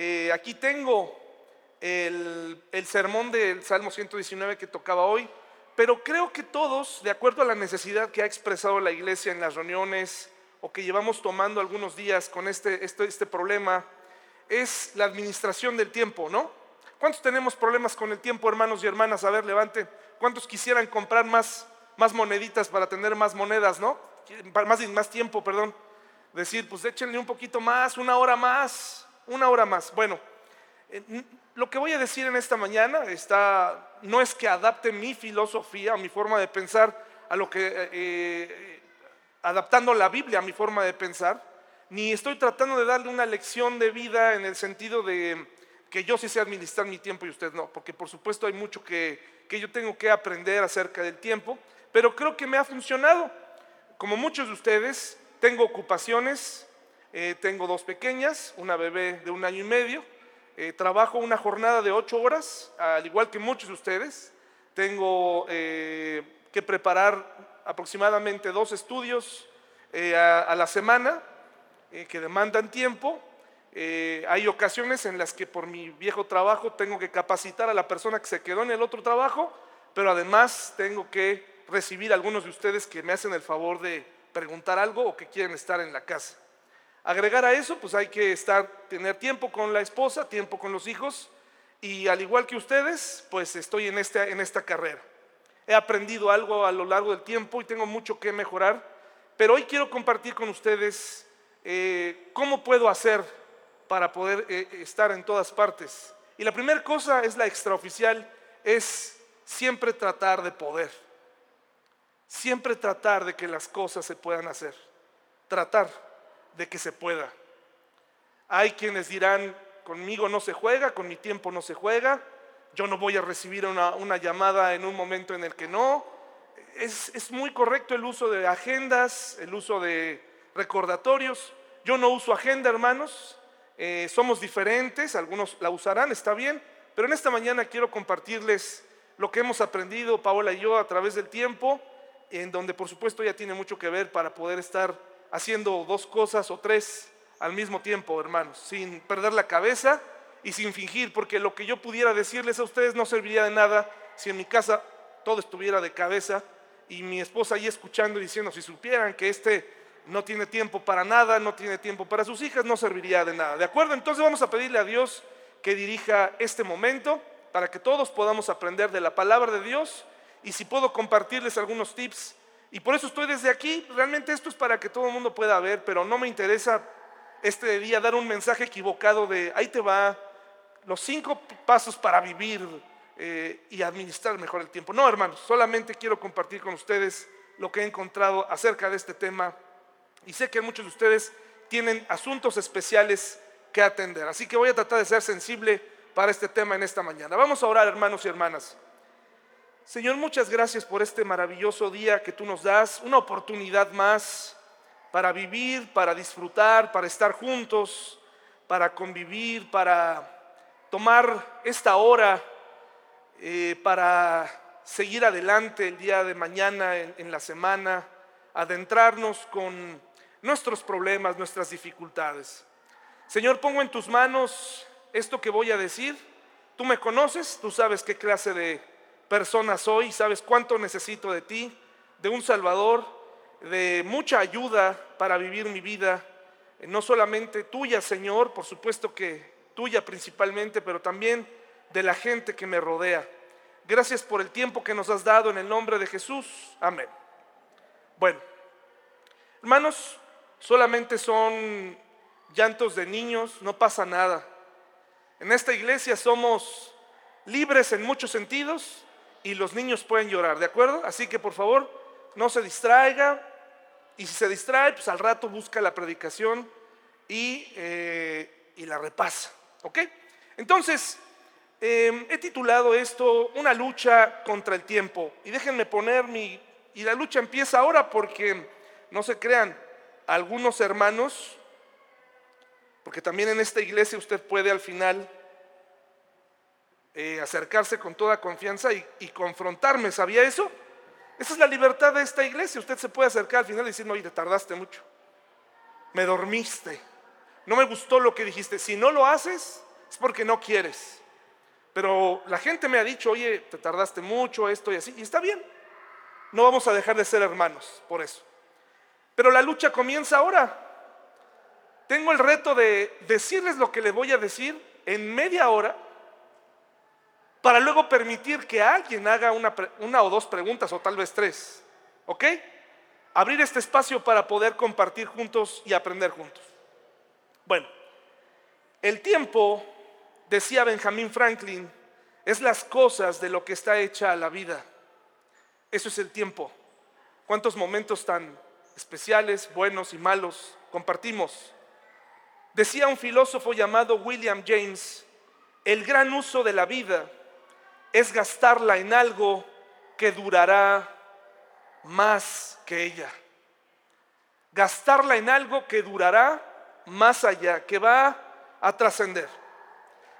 Eh, aquí tengo el, el sermón del Salmo 119 que tocaba hoy, pero creo que todos, de acuerdo a la necesidad que ha expresado la iglesia en las reuniones o que llevamos tomando algunos días con este, este, este problema, es la administración del tiempo, ¿no? ¿Cuántos tenemos problemas con el tiempo, hermanos y hermanas? A ver, levante. ¿Cuántos quisieran comprar más, más moneditas para tener más monedas, no? Más, más tiempo, perdón. Decir, pues échenle un poquito más, una hora más, una hora más. Bueno, eh, lo que voy a decir en esta mañana está, no es que adapte mi filosofía, mi forma de pensar a lo que, eh, eh, adaptando la Biblia a mi forma de pensar, ni estoy tratando de darle una lección de vida en el sentido de que yo sí sé administrar mi tiempo y usted no, porque por supuesto hay mucho que, que yo tengo que aprender acerca del tiempo, pero creo que me ha funcionado. Como muchos de ustedes, tengo ocupaciones, eh, tengo dos pequeñas, una bebé de un año y medio, eh, trabajo una jornada de ocho horas, al igual que muchos de ustedes, tengo eh, que preparar aproximadamente dos estudios a la semana, eh, que demandan tiempo. Eh, hay ocasiones en las que por mi viejo trabajo tengo que capacitar a la persona que se quedó en el otro trabajo, pero además tengo que recibir a algunos de ustedes que me hacen el favor de preguntar algo o que quieren estar en la casa. Agregar a eso, pues hay que estar, tener tiempo con la esposa, tiempo con los hijos, y al igual que ustedes, pues estoy en esta, en esta carrera. He aprendido algo a lo largo del tiempo y tengo mucho que mejorar, pero hoy quiero compartir con ustedes eh, ¿cómo puedo hacer para poder eh, estar en todas partes? Y la primera cosa es la extraoficial, es siempre tratar de poder. Siempre tratar de que las cosas se puedan hacer. Tratar de que se pueda. Hay quienes dirán, conmigo no se juega, con mi tiempo no se juega, yo no voy a recibir una, una llamada en un momento en el que no. Es, es muy correcto el uso de agendas, el uso de recordatorios. Yo no uso agenda, hermanos. Eh, somos diferentes, algunos la usarán, está bien. Pero en esta mañana quiero compartirles lo que hemos aprendido, Paola y yo, a través del tiempo, en donde por supuesto ya tiene mucho que ver para poder estar haciendo dos cosas o tres al mismo tiempo, hermanos, sin perder la cabeza y sin fingir, porque lo que yo pudiera decirles a ustedes no serviría de nada si en mi casa todo estuviera de cabeza y mi esposa ahí escuchando y diciendo, si supieran que este no tiene tiempo para nada, no tiene tiempo para sus hijas, no serviría de nada. ¿De acuerdo? Entonces vamos a pedirle a Dios que dirija este momento para que todos podamos aprender de la palabra de Dios y si puedo compartirles algunos tips. Y por eso estoy desde aquí, realmente esto es para que todo el mundo pueda ver, pero no me interesa este día dar un mensaje equivocado de ahí te va los cinco pasos para vivir eh, y administrar mejor el tiempo. No, hermanos, solamente quiero compartir con ustedes lo que he encontrado acerca de este tema y sé que muchos de ustedes tienen asuntos especiales que atender. Así que voy a tratar de ser sensible para este tema en esta mañana. Vamos a orar, hermanos y hermanas. Señor, muchas gracias por este maravilloso día que tú nos das, una oportunidad más para vivir, para disfrutar, para estar juntos, para convivir, para tomar esta hora eh, para seguir adelante el día de mañana en la semana, adentrarnos con nuestros problemas, nuestras dificultades. Señor, pongo en tus manos esto que voy a decir. Tú me conoces, tú sabes qué clase de persona soy, sabes cuánto necesito de ti, de un Salvador, de mucha ayuda para vivir mi vida, eh, no solamente tuya, Señor, por supuesto que tuya principalmente, pero también de la gente que me rodea. Gracias por el tiempo que nos has dado en el nombre de Jesús. Amén. Bueno, hermanos, solamente son llantos de niños, no pasa nada. En esta iglesia somos libres en muchos sentidos y los niños pueden llorar, ¿de acuerdo? Así que por favor, no se distraiga y si se distrae, pues al rato busca la predicación y, eh, la repasa, ¿ok? Entonces, em, he titulado esto Una lucha contra el tiempo y déjenme poner mi... Y la lucha empieza ahora porque, no se crean, algunos hermanos, porque también en esta iglesia usted puede al final eh, acercarse con toda confianza y, confrontarme, ¿sabía eso? Esa es la libertad de esta iglesia. Usted se puede acercar al final y decir, no, oye, te tardaste mucho. Me dormiste. No me gustó lo que dijiste. Si no lo haces, porque no quieres. Pero la gente me ha dicho, oye, te tardaste mucho, esto y así, y está bien. No vamos a dejar de ser hermanos por eso. Pero la lucha comienza ahora. Tengo el reto de decirles lo que les voy a decir en media hora para luego permitir que alguien haga una, o dos preguntas o tal vez tres. ¿Ok? Abrir este espacio para poder compartir juntos y aprender juntos. Bueno, el tiempo, decía Benjamin Franklin, es las cosas de lo que está hecha la vida. Eso es el tiempo. ¿Cuántos momentos tan especiales, buenos y malos compartimos? Decía un filósofo llamado William James, el gran uso de la vida es gastarla en algo que durará más que ella. Gastarla en algo que durará más allá, que va a trascender.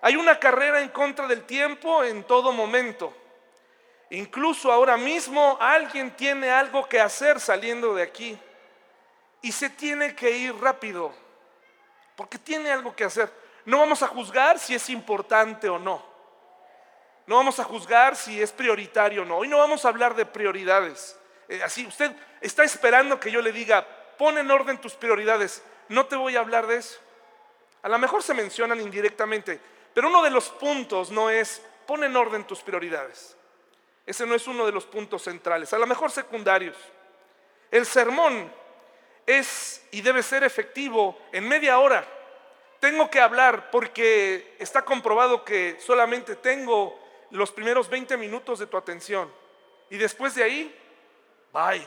Hay una carrera en contra del tiempo en todo momento. Incluso ahora mismo alguien tiene algo que hacer saliendo de aquí y se tiene que ir rápido porque tiene algo que hacer. No vamos a juzgar si es importante o no. No vamos a juzgar si es prioritario o no. Hoy no vamos a hablar de prioridades. Eh, así, usted está esperando que yo le diga, pon en orden tus prioridades. No te voy a hablar de eso. A lo mejor se mencionan indirectamente, pero uno de los puntos no es, pon en orden tus prioridades. Ese no es uno de los puntos centrales, a lo mejor secundarios. El sermón es y debe ser efectivo en media hora. Tengo que hablar porque está comprobado que solamente tengo los primeros 20 minutos de tu atención. Y después de ahí, bye.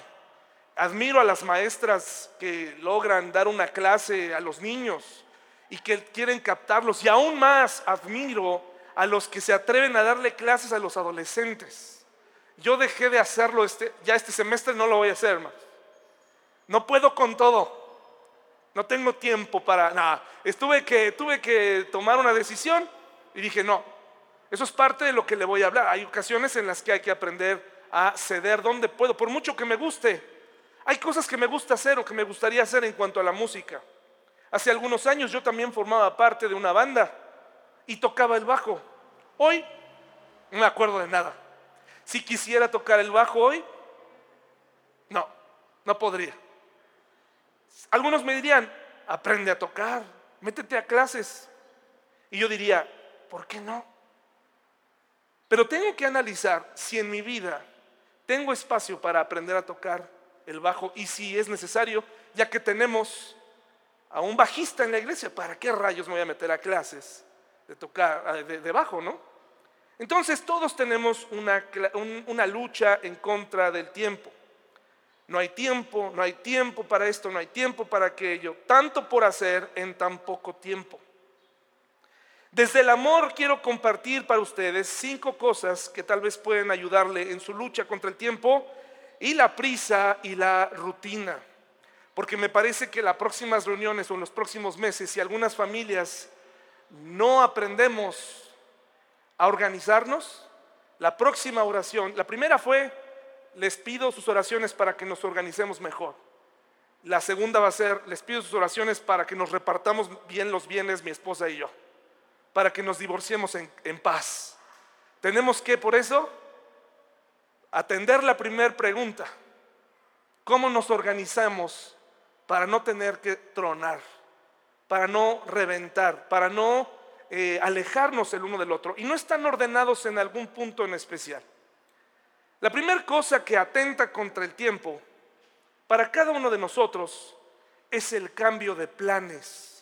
Admiro a las maestras que logran dar una clase a los niños y que quieren captarlos. Y aún más admiro a los que se atreven a darle clases a los adolescentes. Yo dejé de hacerlo este, ya este semestre no lo voy a hacer más. No puedo con todo. No tengo tiempo para nada. Estuve que, tuve que tomar una decisión y dije, no, eso es parte de lo que le voy a hablar. Hay ocasiones en las que hay que aprender a ceder donde puedo, por mucho que me guste. Hay cosas que me gusta hacer o que me gustaría hacer en cuanto a la música. Hace algunos años yo también formaba parte de una banda y tocaba el bajo. Hoy no me acuerdo de nada. Si quisiera tocar el bajo hoy, no, no podría. Algunos me dirían, aprende a tocar, métete a clases. Y yo diría, ¿por qué no? Pero tengo que analizar si en mi vida tengo espacio para aprender a tocar el bajo y si es necesario, ya que tenemos a un bajista en la iglesia, ¿para qué rayos me voy a meter a clases de tocar de, bajo, no? Entonces todos tenemos una, lucha en contra del tiempo. No hay tiempo, no hay tiempo para esto, no hay tiempo para aquello. Tanto por hacer en tan poco tiempo. Desde el amor quiero compartir para ustedes cinco cosas que tal vez pueden ayudarle en su lucha contra el tiempo y la prisa y la rutina. Porque me parece que las próximas reuniones o en los próximos meses, si algunas familias no aprendemos a organizarnos. La próxima oración, la primera fue, les pido sus oraciones para que nos organicemos mejor. La segunda va a ser, les pido sus oraciones para que nos repartamos bien los bienes, mi esposa y yo, para que nos divorciemos en, paz. Tenemos que, por eso, atender la primera pregunta. ¿Cómo nos organizamos para no tener que tronar, para no reventar, para no eh, alejarnos el uno del otro y no están ordenados en algún punto en especial. La primera cosa que atenta contra el tiempo para cada uno de nosotros es el cambio de planes.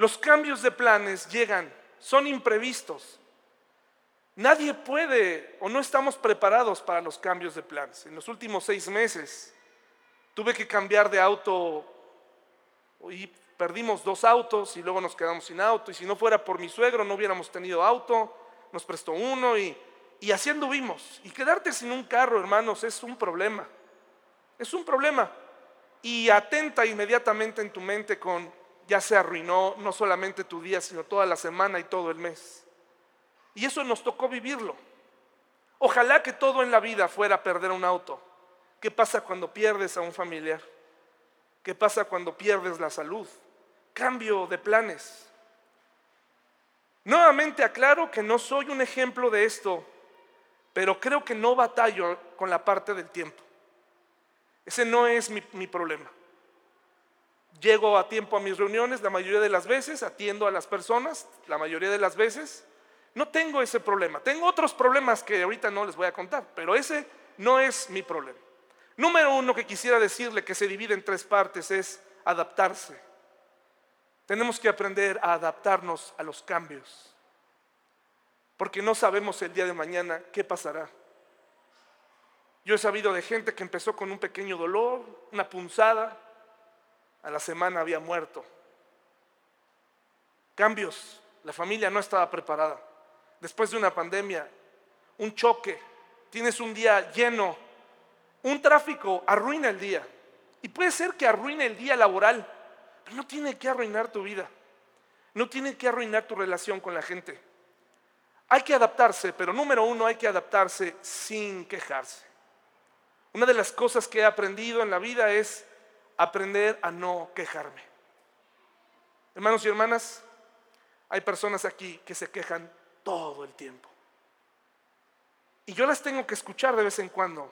Los cambios de planes llegan, son imprevistos. Nadie puede o no estamos preparados para los cambios de planes. En los últimos seis meses tuve que cambiar de auto y perdimos dos autos y luego nos quedamos sin auto. Y si no fuera por mi suegro no hubiéramos tenido auto, nos prestó uno y, y así anduvimos. Y quedarte sin un carro, hermanos, es un problema. Es un problema. Y atenta inmediatamente en tu mente con, ya se arruinó no solamente tu día, sino toda la semana y todo el mes. Y eso nos tocó vivirlo. Ojalá que todo en la vida fuera perder un auto. ¿Qué pasa cuando pierdes a un familiar? ¿Qué pasa cuando pierdes la salud? cambio de planes. Nuevamente aclaro que no soy un ejemplo de esto, pero creo que no batallo con la parte del tiempo. Ese no es mi, mi problema. Llego a tiempo a mis reuniones la mayoría de las veces, atiendo a las personas la mayoría de las veces. No tengo ese problema. Tengo otros problemas que ahorita no les voy a contar, pero ese no es mi problema. Número uno que quisiera decirle que se divide en tres partes es adaptarse. Tenemos que aprender a adaptarnos a los cambios, porque no sabemos el día de mañana qué pasará. Yo he sabido de gente que empezó con un pequeño dolor, una punzada, a la semana había muerto. Cambios, la familia no estaba preparada. Después de una pandemia, un choque, tienes un día lleno, un tráfico arruina el día. Y puede ser que arruine el día laboral, pero no tiene que arruinar tu vida. No tiene que arruinar tu relación con la gente. Hay que adaptarse, pero número uno, hay que adaptarse sin quejarse. Una de las cosas que he aprendido en la vida es aprender a no quejarme. Hermanos y hermanas, hay personas aquí que se quejan todo el tiempo. Y yo las tengo que escuchar de vez en cuando.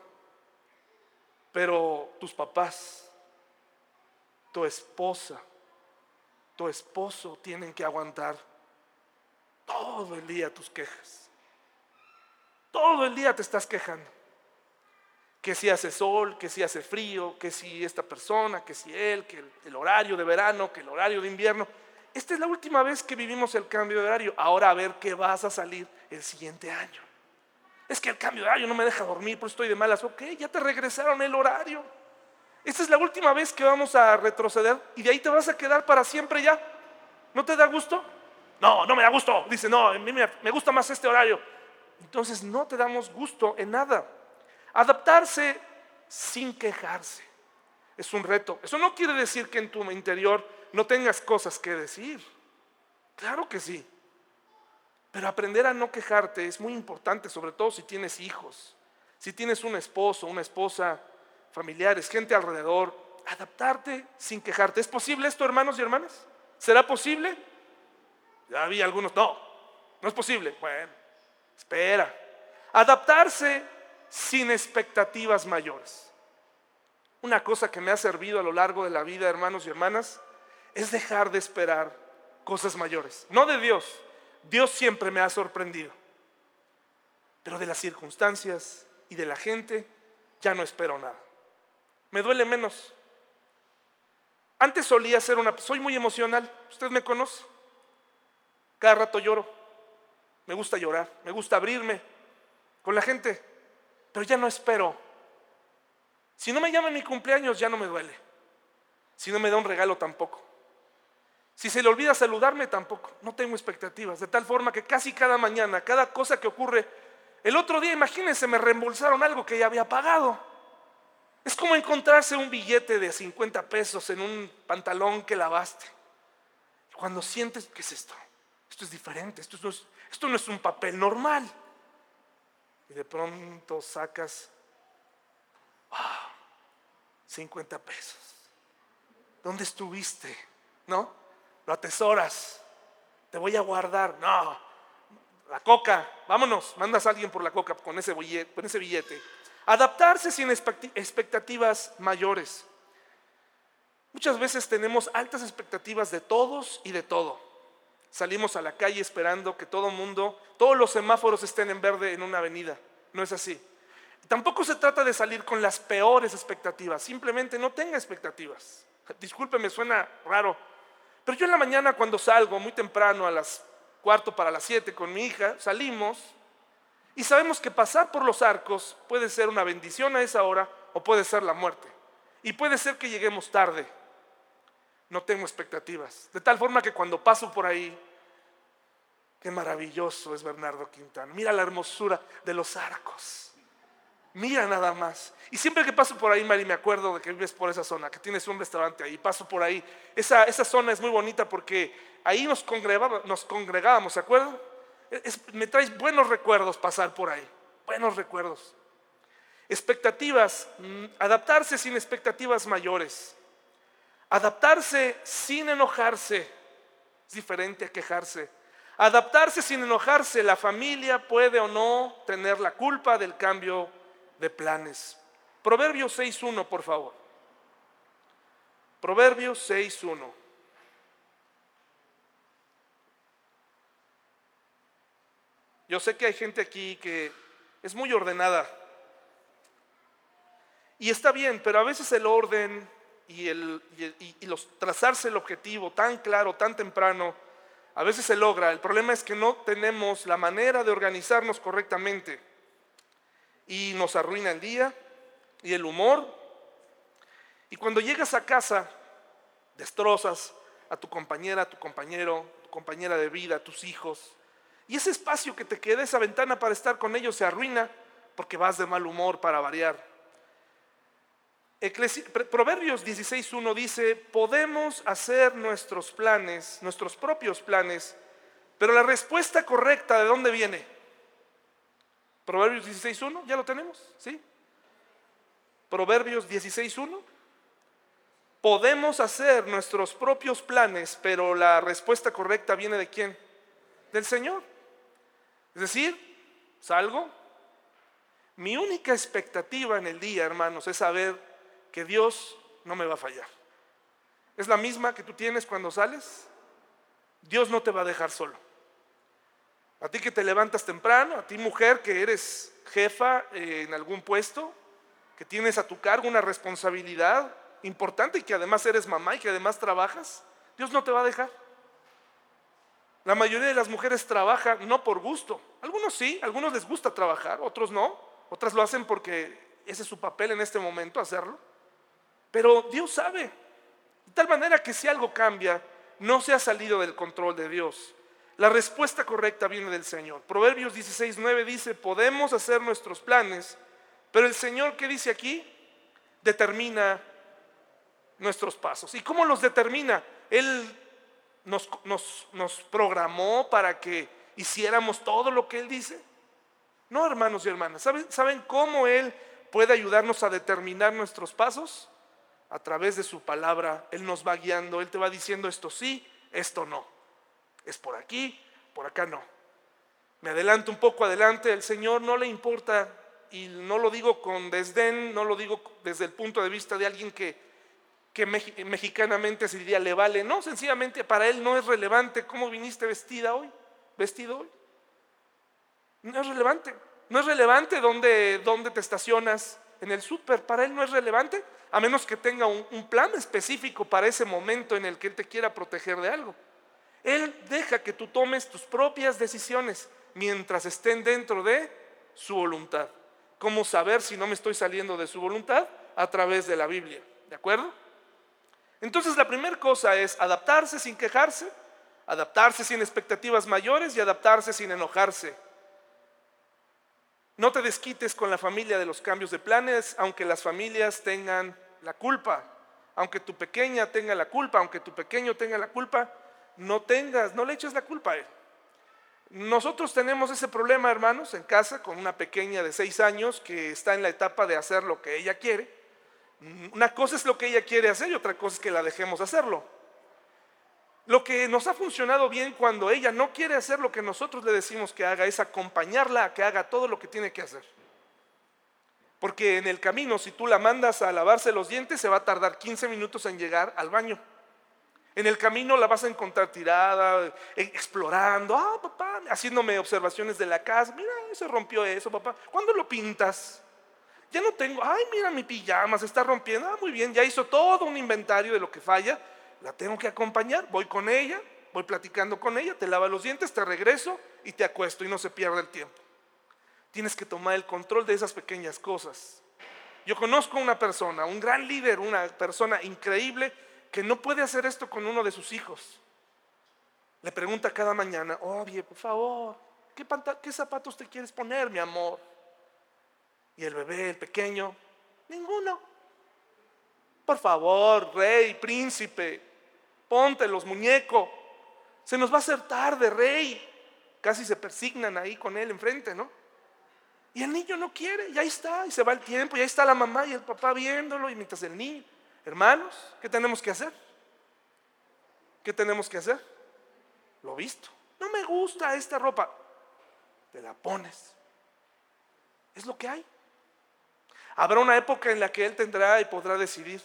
Pero tus papás, tu esposa, tu esposo tienen que aguantar todo el día tus quejas. Todo el día te estás quejando que si hace sol, que si hace frío, que si esta persona, que si él, que el, horario de verano, que el horario de invierno. Esta es la última vez que vivimos el cambio de horario. Ahora a ver qué vas a salir el siguiente año. Es que el cambio de horario no me deja dormir, por estoy de malas. Ok, ya te regresaron el horario. Esta es la última vez que vamos a retroceder y de ahí te vas a quedar para siempre ya. ¿No te da gusto? No, no me da gusto. Dice, no, a mí me gusta más este horario. Entonces no te damos gusto en nada. Adaptarse sin quejarse es un reto. Eso no quiere decir que en tu interior no tengas cosas que decir. Claro que sí. Pero aprender a no quejarte es muy importante, sobre todo si tienes hijos, si tienes un esposo, una esposa, familiares, gente alrededor. Adaptarte sin quejarte. ¿Es posible esto, hermanos y hermanas? ¿Será posible? Ya había algunos, no, no es posible. Bueno, espera. Adaptarse sin expectativas mayores. Una cosa que me ha servido a lo largo de la vida, hermanos y hermanas, es dejar de esperar cosas mayores. No de Dios. Dios siempre me ha sorprendido. Pero de las circunstancias y de la gente ya no espero nada. Me duele menos. Antes solía ser una... Soy muy emocional. Usted me conoce. Cada rato lloro. Me gusta llorar. Me gusta abrirme con la gente pero ya no espero. Si no me llama mi cumpleaños, ya no me duele. Si no me da un regalo, tampoco. Si se le olvida saludarme, tampoco. No tengo expectativas. De tal forma que casi cada mañana, cada cosa que ocurre, el otro día, imagínense, me reembolsaron algo que ya había pagado. Es como encontrarse un billete de 50 pesos en un pantalón que lavaste. Cuando sientes, ¿qué es esto? Esto es diferente, esto es, esto no es un papel normal y de pronto sacas 50 pesos. ¿Dónde estuviste? ¿No? Lo atesoras. Te voy a guardar. No. La coca. Vámonos. Mandas a alguien por la coca. Con ese billete. Adaptarse sin expectativas mayores. Muchas veces tenemos altas expectativas de todos y de todo. Salimos a la calle esperando que todo mundo, todos los semáforos estén en verde en una avenida. No es así. Tampoco se trata de salir con las peores expectativas, simplemente no tenga expectativas. Discúlpeme, suena raro, pero yo en la mañana cuando salgo muy temprano a las cuarto para las siete con mi hija, salimos y sabemos que pasar por los arcos puede ser una bendición a esa hora o puede ser la muerte. Y puede ser que lleguemos tarde no tengo expectativas. De tal forma que cuando paso por ahí, qué maravilloso es Bernardo Quintana. Mira la hermosura de los arcos. Mira nada más. Y siempre que paso por ahí, Mari, me acuerdo de que vives por esa zona, que tienes un restaurante ahí, paso por ahí. Esa, esa zona es muy bonita porque ahí nos congregábamos, ¿se acuerdan? me traes buenos recuerdos pasar por ahí, buenos recuerdos. Expectativas, mm, adaptarse sin expectativas mayores. Adaptarse sin enojarse es diferente a quejarse. Adaptarse sin enojarse. La familia puede o no tener la culpa del cambio de planes. Proverbios 6.1, por favor. Proverbios 6.1. Yo sé que hay gente aquí que es muy ordenada. Y está bien, pero a veces el orden y, los, trazarse el objetivo tan claro, tan temprano, a veces se logra. El problema es que no tenemos la manera de organizarnos correctamente. Y nos arruina el día y el humor. Y cuando llegas a casa, destrozas a tu compañera, a tu compañero, tu compañera de vida, a tus hijos. Y ese espacio que te queda, esa ventana para estar con ellos se arruina porque vas de mal humor para variar. Proverbios 16.1 dice, podemos hacer nuestros planes, nuestros propios planes, pero la respuesta correcta, ¿de dónde viene? Proverbios 16.1, ¿ya lo tenemos? ¿Sí? Proverbios 16.1. Podemos hacer nuestros propios planes, pero la respuesta correcta viene de quién? Del Señor. Es decir, salgo. Mi única expectativa en el día, hermanos, es saber que Dios no me va a fallar. Es la misma que tú tienes cuando sales. Dios no te va a dejar solo. A ti que te levantas temprano, a ti mujer que eres jefa eh, en algún puesto, que tienes a tu cargo una responsabilidad importante y que además eres mamá y que además trabajas, Dios no te va a dejar. La mayoría de las mujeres trabajan no por gusto. Algunos sí, algunos les gusta trabajar, otros no. Otras lo hacen porque ese es su papel en este momento, hacerlo. Pero Dios sabe. De tal manera que si algo cambia, no se ha salido del control de Dios. La respuesta correcta viene del Señor. Proverbios 16.9 dice, podemos hacer nuestros planes, pero el Señor, ¿qué dice aquí? Determina nuestros pasos. ¿Y cómo los determina? Él nos, nos, programó para que hiciéramos todo lo que Él dice. No, hermanos y hermanas, ¿saben, ¿saben cómo Él puede ayudarnos a determinar nuestros pasos? A través de su palabra, Él nos va guiando, Él te va diciendo esto sí, esto no. Es por aquí, por acá no. Me adelanto un poco adelante, el Señor no le importa, y no lo digo con desdén, no lo digo desde el punto de vista de alguien que mexicanamente se diría le vale. No, sencillamente para él no es relevante cómo viniste vestida hoy, vestido hoy. No es relevante. No es relevante dónde, dónde te estacionas en el súper. Para él no es relevante, a menos que tenga un, plan específico para ese momento en el que él te quiera proteger de algo. Él deja que tú tomes tus propias decisiones mientras estén dentro de su voluntad. ¿Cómo saber si no me estoy saliendo de su voluntad? A través de la Biblia. ¿De acuerdo? Entonces la primera cosa es adaptarse sin quejarse, adaptarse sin expectativas mayores y adaptarse sin enojarse. No te desquites con la familia de los cambios de planes, aunque las familias tengan la culpa, aunque tu pequeña tenga la culpa, aunque tu pequeño tenga la culpa, no tengas, no le eches la culpa a él. Nosotros tenemos ese problema, hermanos, en casa con una pequeña de seis años que está en la etapa de hacer lo que ella quiere una cosa es lo que ella quiere hacer y otra cosa es que la dejemos hacerlo. Lo que nos ha funcionado bien cuando ella no quiere hacer lo que nosotros le decimos que haga es acompañarla a que haga todo lo que tiene que hacer. Porque en el camino, si tú la mandas a lavarse los dientes, se va a tardar 15 minutos en llegar al baño. En el camino la vas a encontrar tirada, e, explorando, ah, papá, haciéndome observaciones de la casa, mira, se rompió eso, papá. ¿Cuándo lo pintas? Ya no tengo, ay, mira mi pijama, se está rompiendo. Ah, muy bien, ya hizo todo un inventario de lo que falla. La tengo que acompañar, voy con ella, voy platicando con ella, te lava los dientes, te regreso y te acuesto y no se pierde el tiempo. Tienes que tomar el control de esas pequeñas cosas. Yo conozco una persona, un gran líder, una persona increíble que no puede hacer esto con uno de sus hijos. Le pregunta cada mañana, oye, por favor, ¿qué, ¿qué zapatos te quieres poner, mi amor? Y el bebé, el pequeño, ninguno. Por favor, rey, príncipe, ponte los muñecos. Se nos va a hacer tarde, rey. Casi se persignan ahí con él enfrente, ¿no? Y el niño no quiere, y ahí está, y se va el tiempo, y ahí está la mamá y el papá viéndolo, y mientras el niño, hermanos, ¿qué tenemos que hacer? ¿Qué tenemos que hacer? Lo visto. no me gusta esta ropa. Te la pones. Es lo que hay. Habrá una época en la que él tendrá y podrá decidir.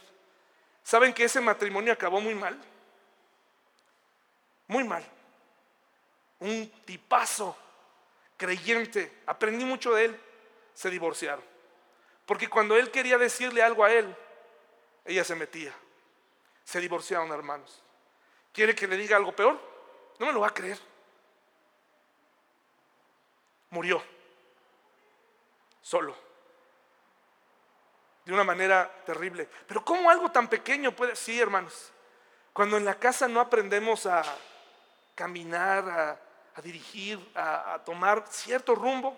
¿Saben que ese matrimonio acabó muy mal? Muy mal. Un tipazo creyente. Aprendí mucho de él. Se divorciaron. Porque cuando él quería decirle algo a él, ella se metía. Se divorciaron, hermanos. ¿Quiere que le diga algo peor? No me lo va a creer. Murió. Solo. De una manera terrible. Pero ¿cómo algo tan pequeño puede? Sí, hermanos. Cuando en la casa no aprendemos a caminar, a, dirigir, a tomar cierto rumbo,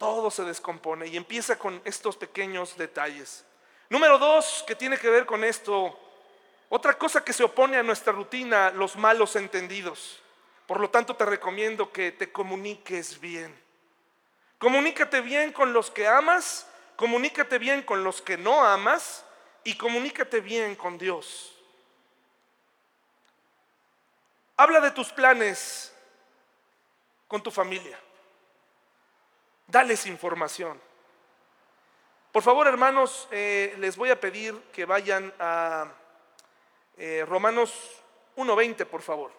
todo se descompone y empieza con estos pequeños detalles. Número dos, que tiene que ver con esto, otra cosa que se opone a nuestra rutina, los malos entendidos. Por lo tanto, te recomiendo que te comuniques bien. Comunícate bien con los que amas, comunícate bien con los que no amas y comunícate bien con Dios. Habla de tus planes con tu familia. Dales información. Por favor, hermanos, eh, les voy a pedir que vayan a eh, Romanos 1.20, por favor.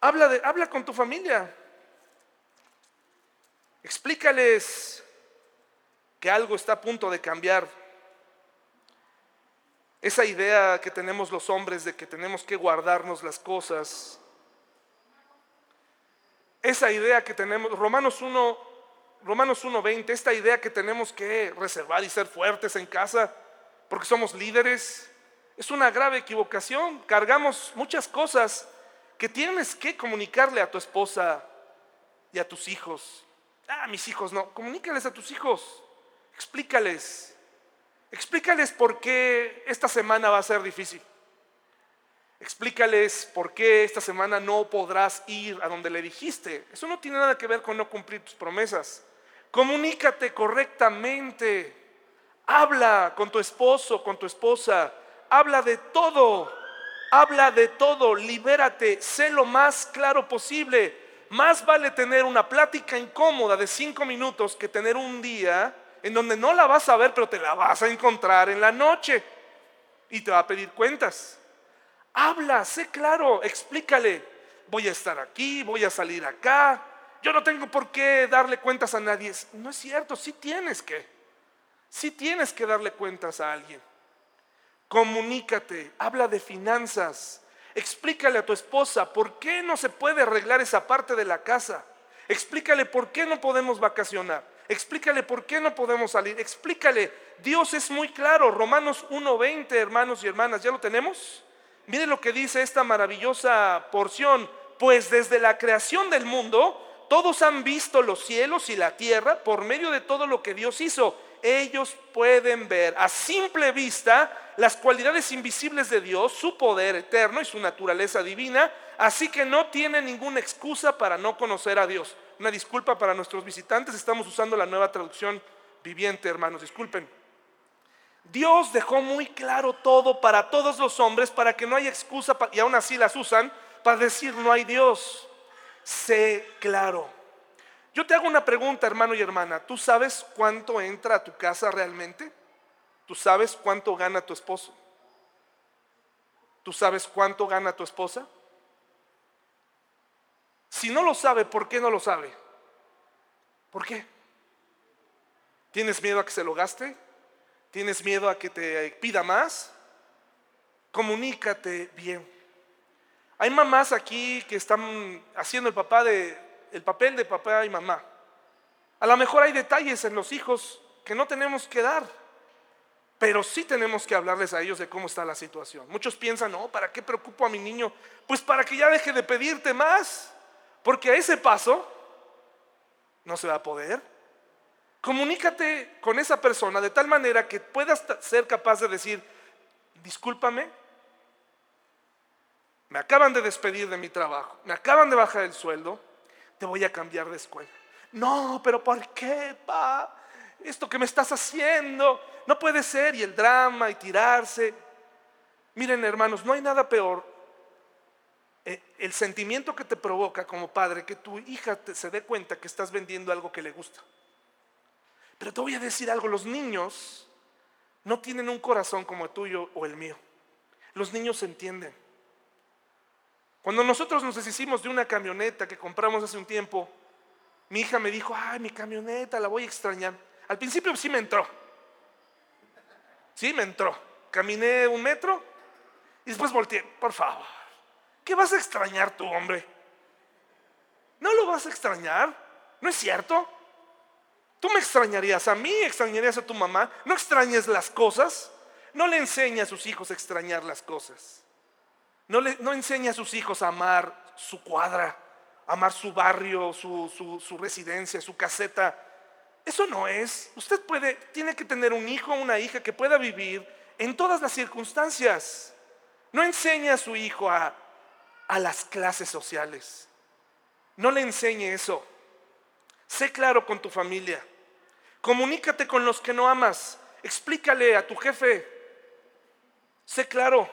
Habla, de, habla con tu familia. Explícales que algo está a punto de cambiar. Esa idea que tenemos los hombres de que tenemos que guardarnos las cosas. Esa idea que tenemos, Romanos 1, Romanos 1.20, esta idea que tenemos que reservar y ser fuertes en casa porque somos líderes, es una grave equivocación. Cargamos muchas cosas que tienes que comunicarle a tu esposa y a tus hijos. Ah, mis hijos no, comunícales a tus hijos, explícales, explícales por qué esta semana va a ser difícil. Explícales por qué esta semana no podrás ir a donde le dijiste. Eso no tiene nada que ver con no cumplir tus promesas. Comunícate correctamente. Habla con tu esposo, con tu esposa. Habla de todo. Habla de todo. Libérate. Sé lo más claro posible. Más vale tener una plática incómoda de cinco minutos que tener un día en donde no la vas a ver, pero te la vas a encontrar en la noche. Y te va a pedir cuentas. Habla, sé claro, explícale. Voy a estar aquí, voy a salir acá, yo no tengo por qué darle cuentas a nadie. No es cierto, sí tienes que. Sí tienes que darle cuentas a alguien. Comunícate, habla de finanzas. Explícale a tu esposa por qué no se puede arreglar esa parte de la casa. Explícale por qué no podemos vacacionar. Explícale por qué no podemos salir. Explícale. Dios es muy claro. Romanos 1.20, hermanos y hermanas, ¿ya lo tenemos? Mire lo que dice esta maravillosa porción. Pues desde la creación del mundo, todos han visto los cielos y la tierra por medio de todo lo que Dios hizo. Ellos pueden ver a simple vista las cualidades invisibles de Dios, su poder eterno y su naturaleza divina, así que no tienen ninguna excusa para no conocer a Dios. Una disculpa para nuestros visitantes, estamos usando la nueva traducción viviente, hermanos, disculpen. Dios dejó muy claro todo para todos los hombres para que no haya excusa, y aún así las usan, para decir no hay Dios sé claro. Yo te hago una pregunta, hermano y hermana. ¿Tú sabes cuánto entra a tu casa realmente? ¿Tú sabes cuánto gana tu esposo? ¿Tú sabes cuánto gana tu esposa? Si no lo sabe, ¿por qué no lo sabe? ¿Por qué? ¿Tienes miedo a que se lo gaste? ¿Tienes miedo a que te pida más? Comunícate bien. Hay mamás aquí que están haciendo el, papá de, el papel de papá y mamá. A lo mejor hay detalles en los hijos que no tenemos que dar, pero sí tenemos que hablarles a ellos de cómo está la situación. Muchos piensan, no, ¿para qué preocupo a mi niño? Pues para que ya deje de pedirte más, porque a ese paso no se va a poder. Comunícate con esa persona de tal manera que puedas ser capaz de decir, discúlpame, me acaban de despedir de mi trabajo, me acaban de bajar el sueldo, te voy a cambiar de escuela. No, pero ¿por qué, pa? Esto que me estás haciendo, no puede ser. Y el drama y tirarse. Miren, hermanos, no hay nada peor el sentimiento que te provoca como padre que tu hija se dé cuenta que estás vendiendo algo que le gusta. Pero te voy a decir algo, los niños no tienen un corazón como el tuyo o el mío. Los niños entienden. Cuando nosotros nos deshicimos de una camioneta que compramos hace un tiempo, mi hija me dijo, ay, mi camioneta, la voy a extrañar. Al principio sí me entró. Sí me entró. Caminé un metro y después volteé. Por favor, ¿qué vas a extrañar tú, hombre? ¿No lo vas a extrañar? ¿No es cierto? Tú me extrañarías a mí, extrañarías a tu mamá. No extrañes las cosas. No le enseña a sus hijos a extrañar las cosas. No, le, no enseña a sus hijos a amar su cuadra, amar su barrio, su, su, residencia, su caseta. Eso no es. Usted puede, tiene que tener un hijo o una hija que pueda vivir en todas las circunstancias. No enseñe a su hijo a, a las clases sociales. No le enseñe eso. Sé claro con tu familia. Comunícate con los que no amas. Explícale a tu jefe. Sé claro.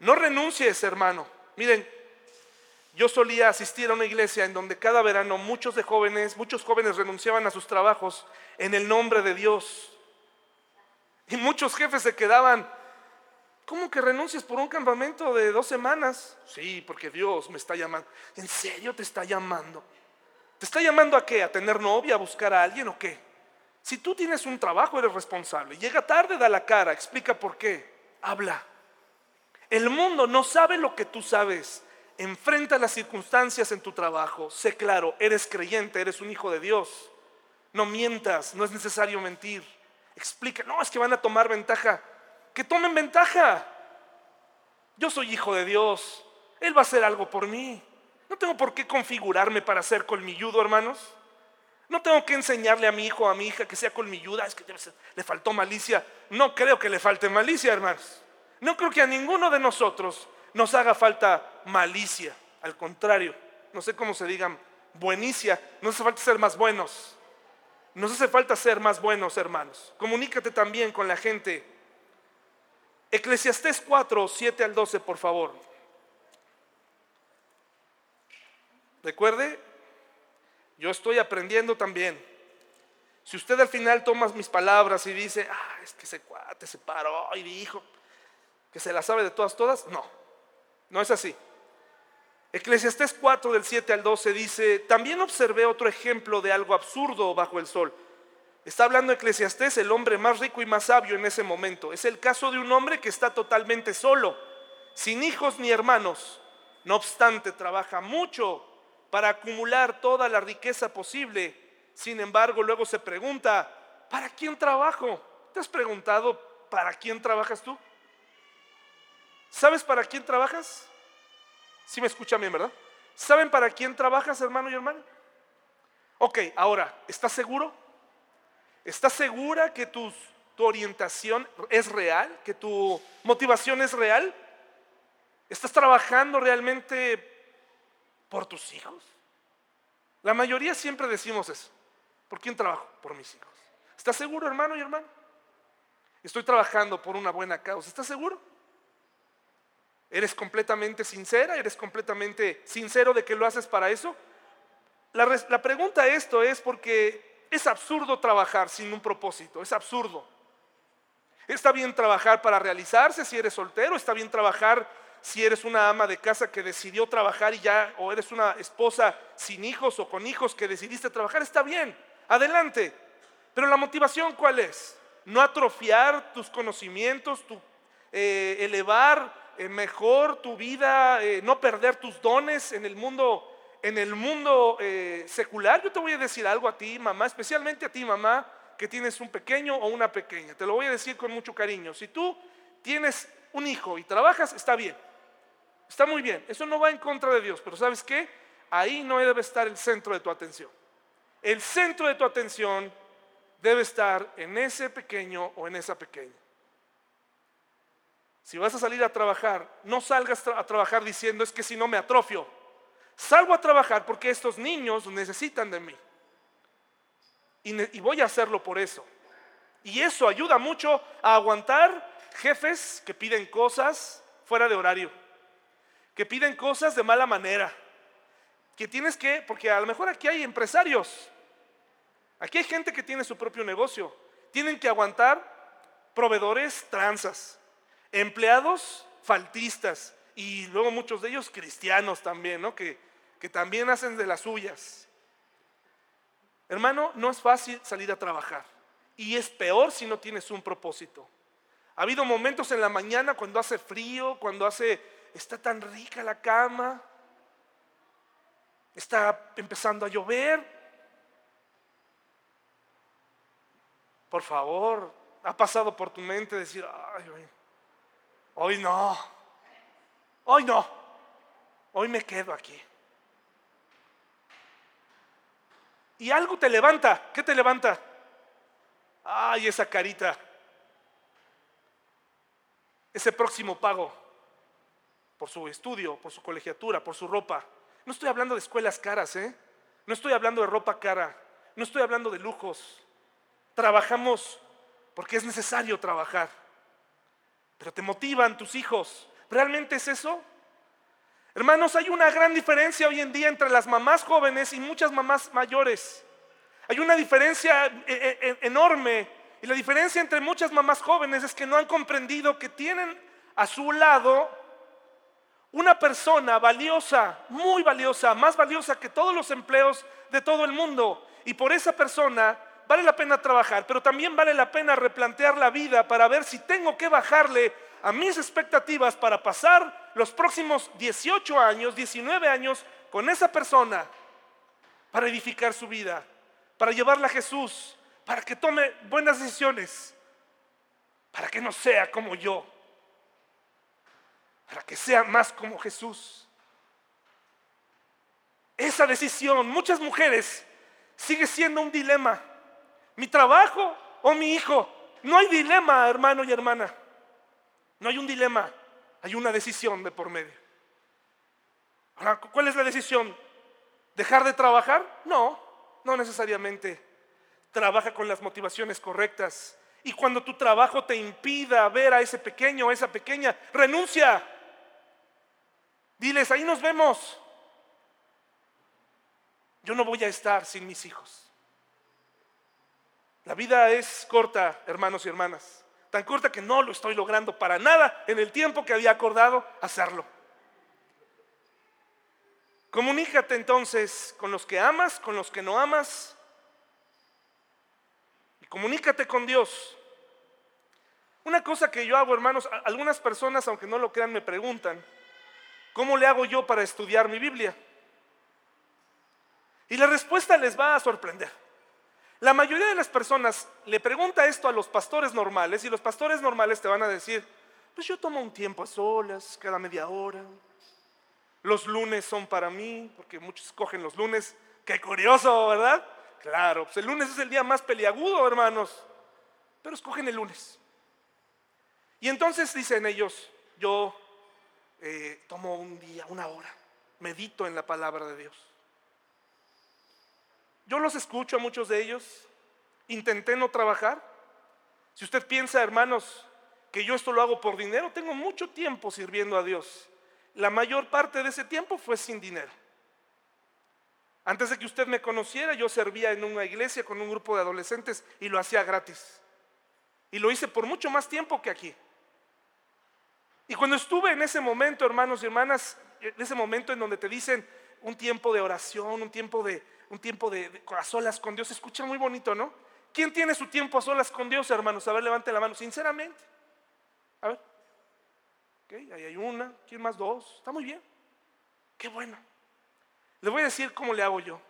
No renuncies, hermano. Miren, yo solía asistir a una iglesia en donde cada verano muchos de jóvenes, muchos jóvenes renunciaban a sus trabajos en el nombre de Dios. Y muchos jefes se quedaban, ¿cómo que renuncias por un campamento de dos semanas? Sí, porque Dios me está llamando. ¿En serio te está llamando? ¿Te está llamando a qué? ¿A tener novia? ¿A buscar a alguien o qué? Si tú tienes un trabajo, eres responsable. Llega tarde, da la cara, explica por qué. Habla. El mundo no sabe lo que tú sabes. Enfrenta las circunstancias en tu trabajo. Sé claro, eres creyente, eres un hijo de Dios. No mientas, no es necesario mentir. Explica, no, es que van a tomar ventaja. Que tomen ventaja. Yo soy hijo de Dios. Él va a hacer algo por mí. No tengo por qué configurarme para ser colmilludo, hermanos. No tengo que enseñarle a mi hijo o a mi hija que sea colmilluda. Es que le faltó malicia. No creo que le falte malicia, hermanos. No creo que a ninguno de nosotros nos haga falta malicia. Al contrario, no sé cómo se digan, buenicia. Nos hace falta ser más buenos. Nos hace falta ser más buenos, hermanos. Comunícate también con la gente. Eclesiastés 4, 7 al 12, por favor. Recuerde, yo estoy aprendiendo también. Si usted al final toma mis palabras y dice, ah, es que ese cuate se paró y dijo, que se la sabe de todas, todas. No, no es así. Eclesiastés 4 del 7 al 12 dice, también observé otro ejemplo de algo absurdo bajo el sol. Está hablando Eclesiastés, el hombre más rico y más sabio en ese momento. Es el caso de un hombre que está totalmente solo, sin hijos ni hermanos. No obstante, trabaja mucho para acumular toda la riqueza posible. Sin embargo, luego se pregunta, ¿para quién trabajo? ¿Te has preguntado, ¿para quién trabajas tú? ¿Sabes para quién trabajas? Si me escuchan bien, ¿verdad? ¿Saben para quién trabajas, hermano y hermana? Ok, ahora, ¿estás seguro? ¿Estás segura que tu, orientación es real? ¿Que tu motivación es real? ¿Estás trabajando realmente por tus hijos? La mayoría siempre decimos eso. ¿Por quién trabajo? Por mis hijos. ¿Estás seguro, hermano y hermana? Estoy trabajando por una buena causa. ¿Estás seguro? ¿Eres completamente sincera? ¿Eres completamente sincero de que lo haces para eso? La, pregunta a esto es porque es absurdo trabajar sin un propósito, es absurdo. Está bien trabajar para realizarse si eres soltero, está bien trabajar si eres una ama de casa que decidió trabajar y ya, o eres una esposa sin hijos o con hijos que decidiste trabajar, está bien, adelante. Pero la motivación cuál es? No atrofiar tus conocimientos, eh, elevar eh, mejor tu vida, eh, no perder tus dones en el mundo, en el mundo eh, secular. Yo te voy a decir algo a ti, mamá, especialmente a ti, mamá, que tienes un pequeño o una pequeña. Te lo voy a decir con mucho cariño. Si tú tienes un hijo y trabajas, está bien. Está muy bien. Eso no va en contra de Dios, pero ¿sabes qué? Ahí no debe estar el centro de tu atención. El centro de tu atención debe estar en ese pequeño o en esa pequeña. Si vas a salir a trabajar, no salgas a trabajar diciendo es que si no me atrofio. Salgo a trabajar porque estos niños necesitan de mí. Y, voy a hacerlo por eso. Y eso ayuda mucho a aguantar jefes que piden cosas fuera de horario. que piden cosas de mala manera, que tienes que, porque a lo mejor aquí hay empresarios, aquí hay gente que tiene su propio negocio, tienen que aguantar proveedores tranzas, empleados faltistas y luego muchos de ellos cristianos también, ¿no? Que, que también hacen de las suyas. Hermano, no es fácil salir a trabajar y es peor si no tienes un propósito. Ha habido momentos en la mañana cuando hace frío, cuando hace, está tan rica la cama, está empezando a llover. Por favor, ha pasado por tu mente decir, ay, hoy, hoy no, hoy no, hoy me quedo aquí. Y algo te levanta, ¿qué te levanta? Ay, esa carita ese próximo pago por su estudio, por su colegiatura, por su ropa. No estoy hablando de escuelas caras, ¿eh? No estoy hablando de ropa cara, no estoy hablando de lujos. Trabajamos porque es necesario trabajar. Pero te motivan tus hijos. ¿Realmente es eso? Hermanos, hay una gran diferencia hoy en día entre las mamás jóvenes y muchas mamás mayores. Hay una diferencia eh, eh, enorme y la diferencia entre muchas mamás jóvenes es que no han comprendido que tienen a su lado una persona valiosa, muy valiosa, más valiosa que todos los empleos de todo el mundo. Y por esa persona vale la pena trabajar, pero también vale la pena replantear la vida para ver si tengo que bajarle a mis expectativas para pasar los próximos 18 años, 19 años con esa persona, para edificar su vida, para llevarla a Jesús, para que tome buenas decisiones, para que no sea como yo, para que sea más como Jesús. Esa decisión, muchas mujeres, sigue siendo un dilema. Mi trabajo o mi hijo. No hay dilema, hermano y hermana. No hay un dilema, hay una decisión de por medio. Ahora, ¿cuál es la decisión? ¿Dejar de trabajar? No, no necesariamente trabaja con las motivaciones correctas. Y cuando tu trabajo te impida ver a ese pequeño o esa pequeña, renuncia. Diles, ahí nos vemos. Yo no voy a estar sin mis hijos. La vida es corta, hermanos y hermanas. Tan corta que no lo estoy logrando para nada en el tiempo que había acordado hacerlo. Comunícate entonces con los que amas, con los que no amas. Comunícate con Dios. Una cosa que yo hago, hermanos, algunas personas, aunque no lo crean, me preguntan, ¿cómo le hago yo para estudiar mi Biblia? Y la respuesta les va a sorprender. La mayoría de las personas le pregunta esto a los pastores normales y los pastores normales te van a decir, pues yo tomo un tiempo a solas, cada media hora. Los lunes son para mí, porque muchos escogen los lunes. Qué curioso, ¿verdad? Claro, pues el lunes es el día más peliagudo, hermanos. Pero escogen el lunes. Y entonces dicen ellos, yo eh, tomo un día, una hora, medito en la palabra de Dios. Yo los escucho a muchos de ellos, intenté no trabajar. Si usted piensa, hermanos, que yo esto lo hago por dinero, tengo mucho tiempo sirviendo a Dios. La mayor parte de ese tiempo fue sin dinero. Antes de que usted me conociera, yo servía en una iglesia con un grupo de adolescentes y lo hacía gratis. Y lo hice por mucho más tiempo que aquí. Y cuando estuve en ese momento, hermanos y hermanas, en ese momento en donde te dicen un tiempo de oración, un tiempo de un tiempo de, a solas con Dios, escucha muy bonito, ¿no? ¿Quién tiene su tiempo a solas con Dios, hermanos? A ver, levante la mano, sinceramente. A ver. Ok, ahí hay una, ¿quién más? Dos. Está muy bien. Qué bueno. Le voy a decir cómo le hago yo.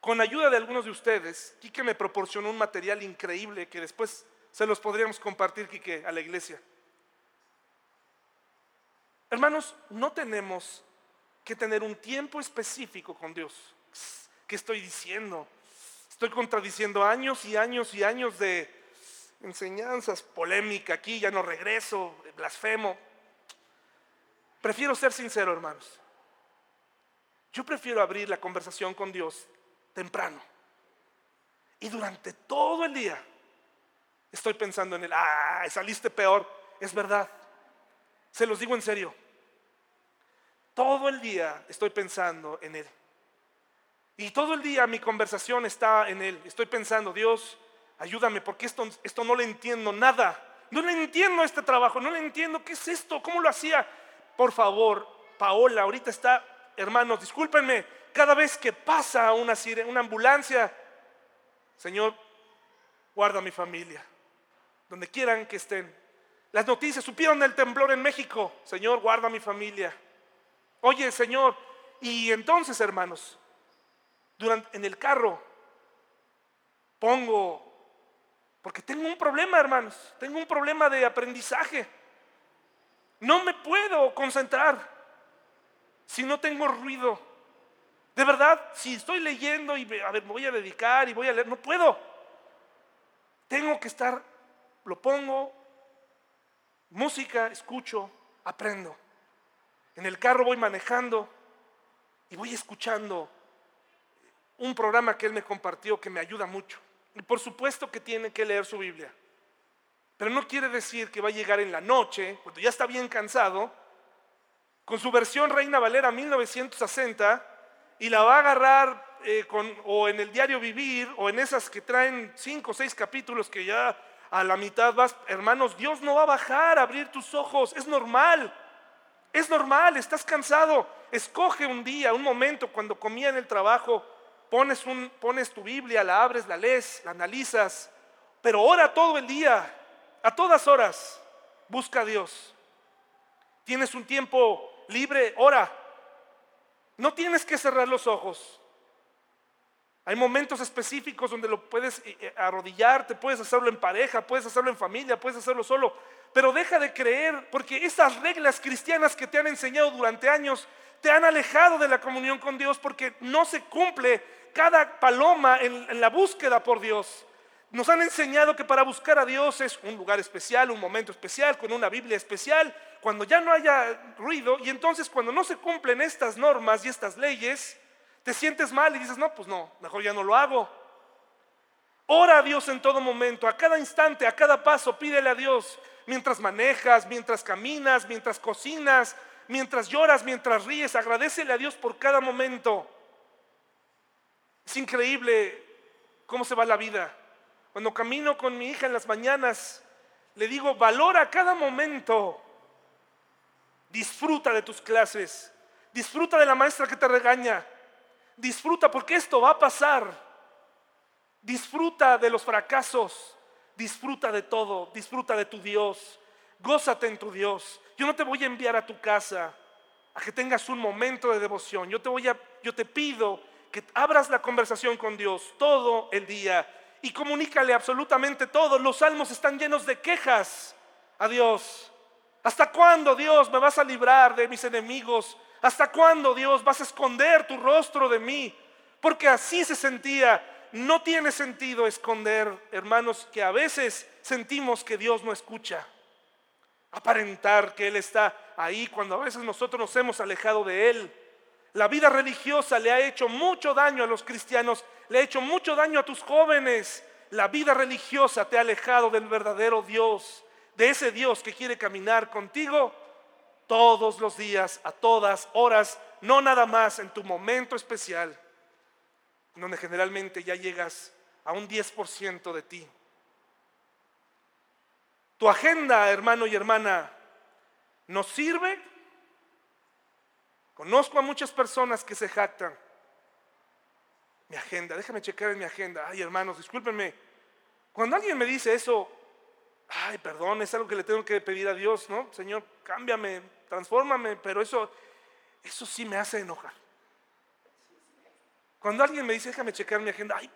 Con ayuda de algunos de ustedes, Quique me proporcionó un material increíble que después se los podríamos compartir, Quique, a la iglesia. Hermanos, no tenemos que tener un tiempo específico con Dios. ¿Qué estoy diciendo? Estoy contradiciendo años y años y años de enseñanzas, polémica aquí, ya no regreso, blasfemo. Prefiero ser sincero, hermanos. Yo prefiero abrir la conversación con Dios temprano. Y durante todo el día estoy pensando en él. Ah, saliste peor. Es verdad. Se los digo en serio. todo el día estoy pensando en Él. Y todo el día mi conversación está en Él. Estoy pensando, Dios, ayúdame, porque esto, esto no le entiendo nada. No le entiendo este trabajo, no le entiendo qué es esto, cómo lo hacía. Por favor, Paola, ahorita está, hermanos, discúlpenme, cada vez que pasa una, una ambulancia, Señor, guarda a mi familia, donde quieran que estén. Las noticias, supieron del temblor en México, Señor, guarda a mi familia. Oye, Señor, y entonces, hermanos, durante, en el carro pongo, porque tengo un problema, hermanos, tengo un problema de aprendizaje. No me puedo concentrar si no tengo ruido. De verdad, si estoy leyendo y a ver, me voy a dedicar y voy a leer, no puedo. Tengo que estar, lo pongo, música, escucho, aprendo. En el carro voy manejando y voy escuchando un programa que él me compartió que me ayuda mucho. Y por supuesto que tiene que leer su Biblia. Pero no quiere decir que va a llegar en la noche, cuando ya está bien cansado, con su versión Reina Valera 1960 y la va a agarrar eh, con, o en el diario Vivir o en esas que traen cinco o seis capítulos que ya a la mitad vas, hermanos, Dios no va a bajar a abrir tus ojos, es normal. Es normal, estás cansado. Escoge un día, un momento cuando comía en el trabajo, pones, tu Biblia, la abres, la lees, la analizas, pero ora todo el día, a todas horas, busca a Dios. Tienes un tiempo libre, ora. No tienes que cerrar los ojos. Hay momentos específicos donde lo puedes eh, eh, arrodillarte, puedes hacerlo en pareja, puedes hacerlo en familia, puedes hacerlo solo. Pero deja de creer, porque esas reglas cristianas que te han enseñado durante años te han alejado de la comunión con Dios porque no se cumple cada paloma en, la búsqueda por Dios. Nos han enseñado que para buscar a Dios es un lugar especial, un momento especial, con una Biblia especial, cuando ya no haya ruido. Y entonces cuando no se cumplen estas normas y estas leyes, te sientes mal y dices, no, pues no, mejor ya no lo hago. Ora a Dios en todo momento, a cada instante, a cada paso, pídele a Dios mientras manejas, mientras caminas, mientras cocinas, mientras lloras, mientras ríes. Agradecele a Dios por cada momento. Es increíble cómo se va la vida. Cuando camino con mi hija en las mañanas, le digo, valora cada momento. Disfruta de tus clases. Disfruta de la maestra que te regaña. Disfruta porque esto va a pasar. Disfruta de los fracasos. Disfruta de todo, disfruta de tu Dios, gózate en tu Dios. Yo no te voy a enviar a tu casa a que tengas un momento de devoción. Yo te voy a yo te pido que abras la conversación con Dios todo el día y comunícale absolutamente todo. Los salmos están llenos de quejas a Dios. ¿Hasta cuándo, Dios, me vas a librar de mis enemigos? ¿Hasta cuándo, Dios, vas a esconder tu rostro de mí? Porque así se sentía no tiene sentido esconder, hermanos, que a veces sentimos que Dios no escucha. Aparentar que Él está ahí cuando a veces nosotros nos hemos alejado de Él. La vida religiosa le ha hecho mucho daño a los cristianos, le ha hecho mucho daño a tus jóvenes. La vida religiosa te ha alejado del verdadero Dios, de ese Dios que quiere caminar contigo todos los días, a todas horas, no nada más en tu momento especial donde generalmente ya llegas a un 10% de ti. Tu agenda, hermano y hermana, ¿nos sirve? Conozco a muchas personas que se jactan. Mi agenda, déjame checar en mi agenda. Ay, hermanos, discúlpenme. Cuando alguien me dice eso, ay, perdón, es algo que le tengo que pedir a Dios, ¿no? Señor, cámbiame, transfórmame, pero eso, eso sí me hace enojar. Cuando alguien me dice, déjame checar mi agenda, ay,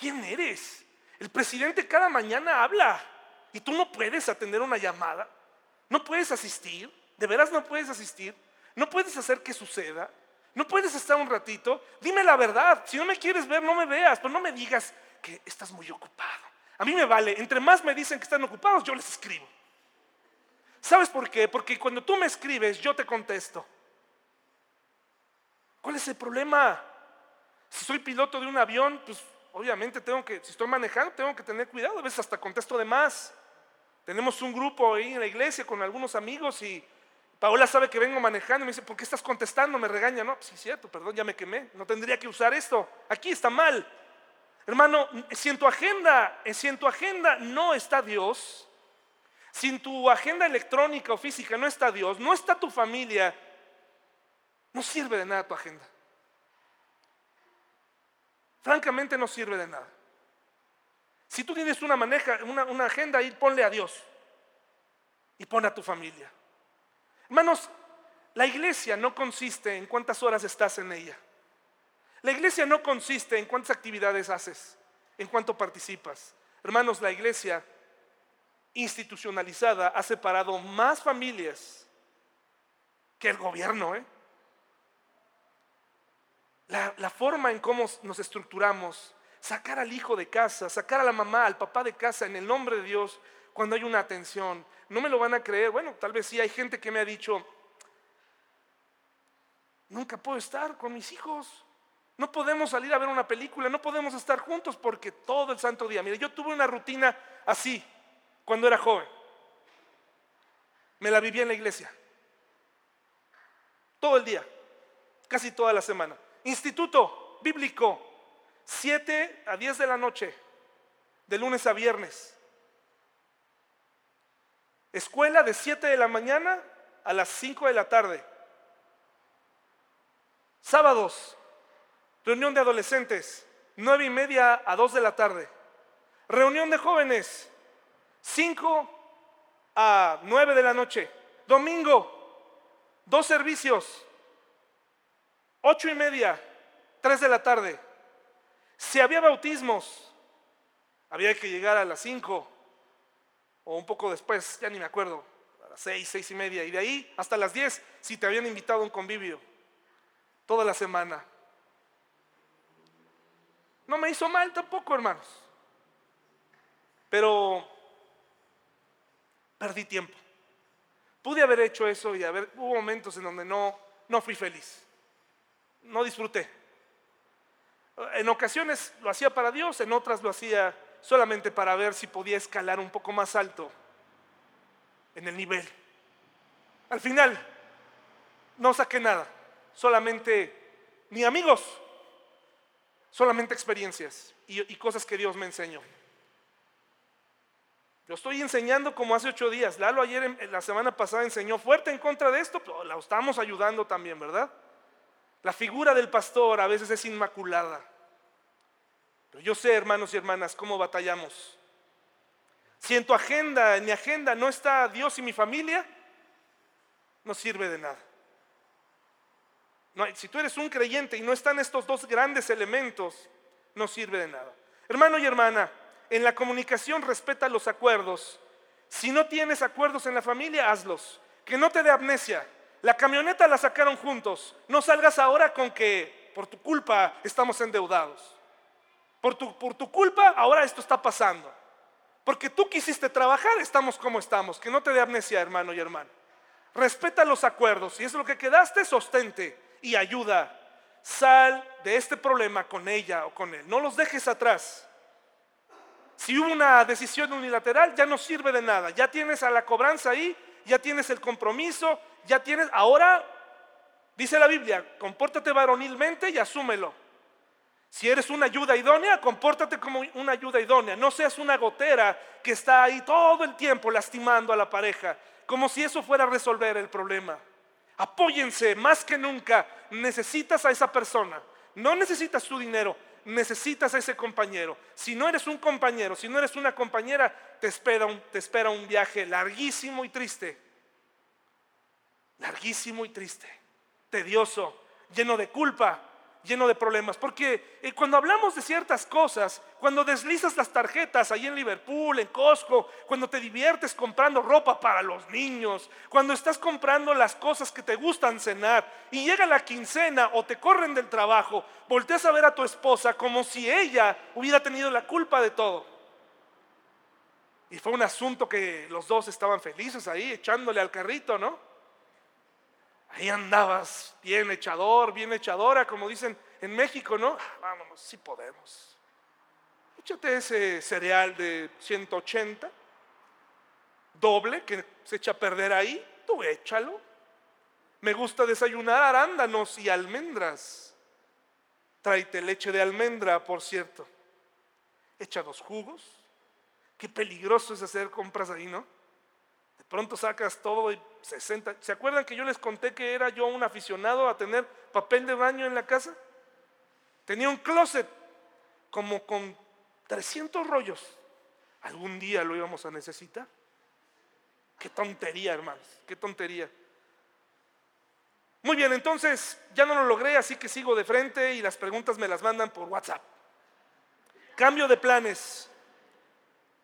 ¿quién eres? El presidente cada mañana habla y tú no puedes atender una llamada, no puedes asistir, de veras no puedes asistir, no puedes hacer que suceda, no puedes estar un ratito, dime la verdad, si no me quieres ver, no me veas, pero no me digas que estás muy ocupado. A mí me vale, entre más me dicen que están ocupados, yo les escribo. ¿Sabes por qué? Porque cuando tú me escribes, yo te contesto. ¿Cuál es el problema? Si soy piloto de un avión, pues obviamente tengo que, si estoy manejando, tengo que tener cuidado. A veces hasta contesto de más. Tenemos un grupo ahí en la iglesia con algunos amigos y Paola sabe que vengo manejando y me dice, ¿por qué estás contestando? Me regaña, ¿no? Sí, cierto, perdón, ya me quemé. No tendría que usar esto. Aquí está mal. Hermano, si en tu agenda, si en tu agenda no está Dios, si en tu agenda electrónica o física no está Dios, no está tu familia, no sirve de nada tu agenda. Francamente no sirve de nada. Si tú tienes una, maneja, una, agenda ahí, ponle a Dios y pon a tu familia. Hermanos, la iglesia no consiste en cuántas horas estás en ella. La iglesia no consiste en cuántas actividades haces, en cuánto participas. Hermanos, la iglesia institucionalizada ha separado más familias que el gobierno. ¿eh? La, la forma en cómo nos estructuramos, sacar al hijo de casa, sacar a la mamá, al papá de casa en el nombre de Dios, cuando hay una atención. No me lo van a creer. Bueno, tal vez sí hay gente que me ha dicho, nunca puedo estar con mis hijos. No podemos salir a ver una película, no podemos estar juntos porque todo el santo día. Mire, yo tuve una rutina así cuando era joven. Me la vivía en la iglesia. Todo el día, casi toda la semana. Instituto bíblico, 7 a 10 de la noche, de lunes a viernes. Escuela de 7 de la mañana a las 5 de la tarde. Sábados, Reunión de adolescentes, nueve y media a dos de la tarde. Reunión de jóvenes, cinco a nueve de la noche. Domingo, dos servicios, ocho y media, tres de la tarde. Si había bautismos, había que llegar a las cinco o un poco después, ya ni me acuerdo, a las seis, seis y media. Y de ahí hasta las diez, si te habían invitado a un convivio, toda la semana. No me hizo mal tampoco, hermanos. Pero perdí tiempo. Pude haber hecho eso y haber, hubo momentos en donde no, no fui feliz. No disfruté. En ocasiones lo hacía para Dios, en otras lo hacía solamente para ver si podía escalar un poco más alto en el nivel. Al final, no saqué nada, solamente ni amigos, solamente experiencias y, cosas que Dios me enseñó. Yo estoy enseñando como hace ocho días. Lalo ayer, la semana pasada, enseñó fuerte en contra de esto, pero la estamos ayudando también, ¿verdad? La figura del pastor a veces es inmaculada. Pero yo sé, hermanos y hermanas, cómo batallamos. Si en tu agenda, en mi agenda, no está Dios y mi familia, no sirve de nada si tú eres un creyente y no están estos dos grandes elementos, no sirve de nada. Hermano y hermana, en la comunicación respeta los acuerdos. Si no tienes acuerdos en la familia, hazlos. Que no te dé amnesia. La camioneta la sacaron juntos. No salgas ahora con que por tu culpa estamos endeudados. Por tu, por tu culpa ahora esto está pasando. Porque tú quisiste trabajar, estamos como estamos. Que no te dé amnesia, hermano y hermana. Respeta los acuerdos. Si es lo que quedaste, sostente y ayuda. Sal de este problema con ella o con él. No los dejes atrás. Si hubo una decisión unilateral, ya no sirve de nada. Ya tienes a la cobranza ahí, ya tienes el compromiso, ya tienes... Ahora, dice la Biblia, compórtate varonilmente y asúmelo. Si eres una ayuda idónea, compórtate como una ayuda idónea. No seas una gotera que está ahí todo el tiempo lastimando a la pareja, como si eso fuera a resolver el problema. Apóyense más que nunca. Necesitas a esa persona. No necesitas su dinero, necesitas a ese compañero. Si no eres un compañero, si no eres una compañera, te espera un, te espera un viaje larguísimo y triste. Larguísimo y triste. Tedioso, lleno de culpa, lleno de problemas. Porque eh, cuando hablamos de ciertas cosas, cuando deslizas las tarjetas ahí en Liverpool, en Costco, cuando te diviertes comprando ropa para los niños, cuando estás comprando las cosas que te gustan cenar y llega la quincena o te corren del trabajo, volteas a ver a tu esposa como si ella hubiera tenido la culpa de todo. Y fue un asunto que los dos estaban felices ahí, echándole al carrito, ¿no? Ahí andabas bien echador, bien echadora, como dicen en México, ¿no? Ah, vámonos, sí podemos. Échate ese cereal de 180, doble, que se echa a perder ahí, tú échalo. Me gusta desayunar arándanos y almendras. Tráete leche de almendra, por cierto. Echa dos jugos. Qué peligroso es hacer compras ahí, ¿no? De pronto sacas todo y 60. ¿Se acuerdan que yo les conté que era yo un aficionado a tener papel de baño en la casa? Tenía un closet como con 300 rollos. Algún día lo íbamos a necesitar. Qué tontería, hermanos, qué tontería. Muy bien, entonces ya no lo logré, así que sigo de frente y las preguntas me las mandan por WhatsApp. Cambio de planes,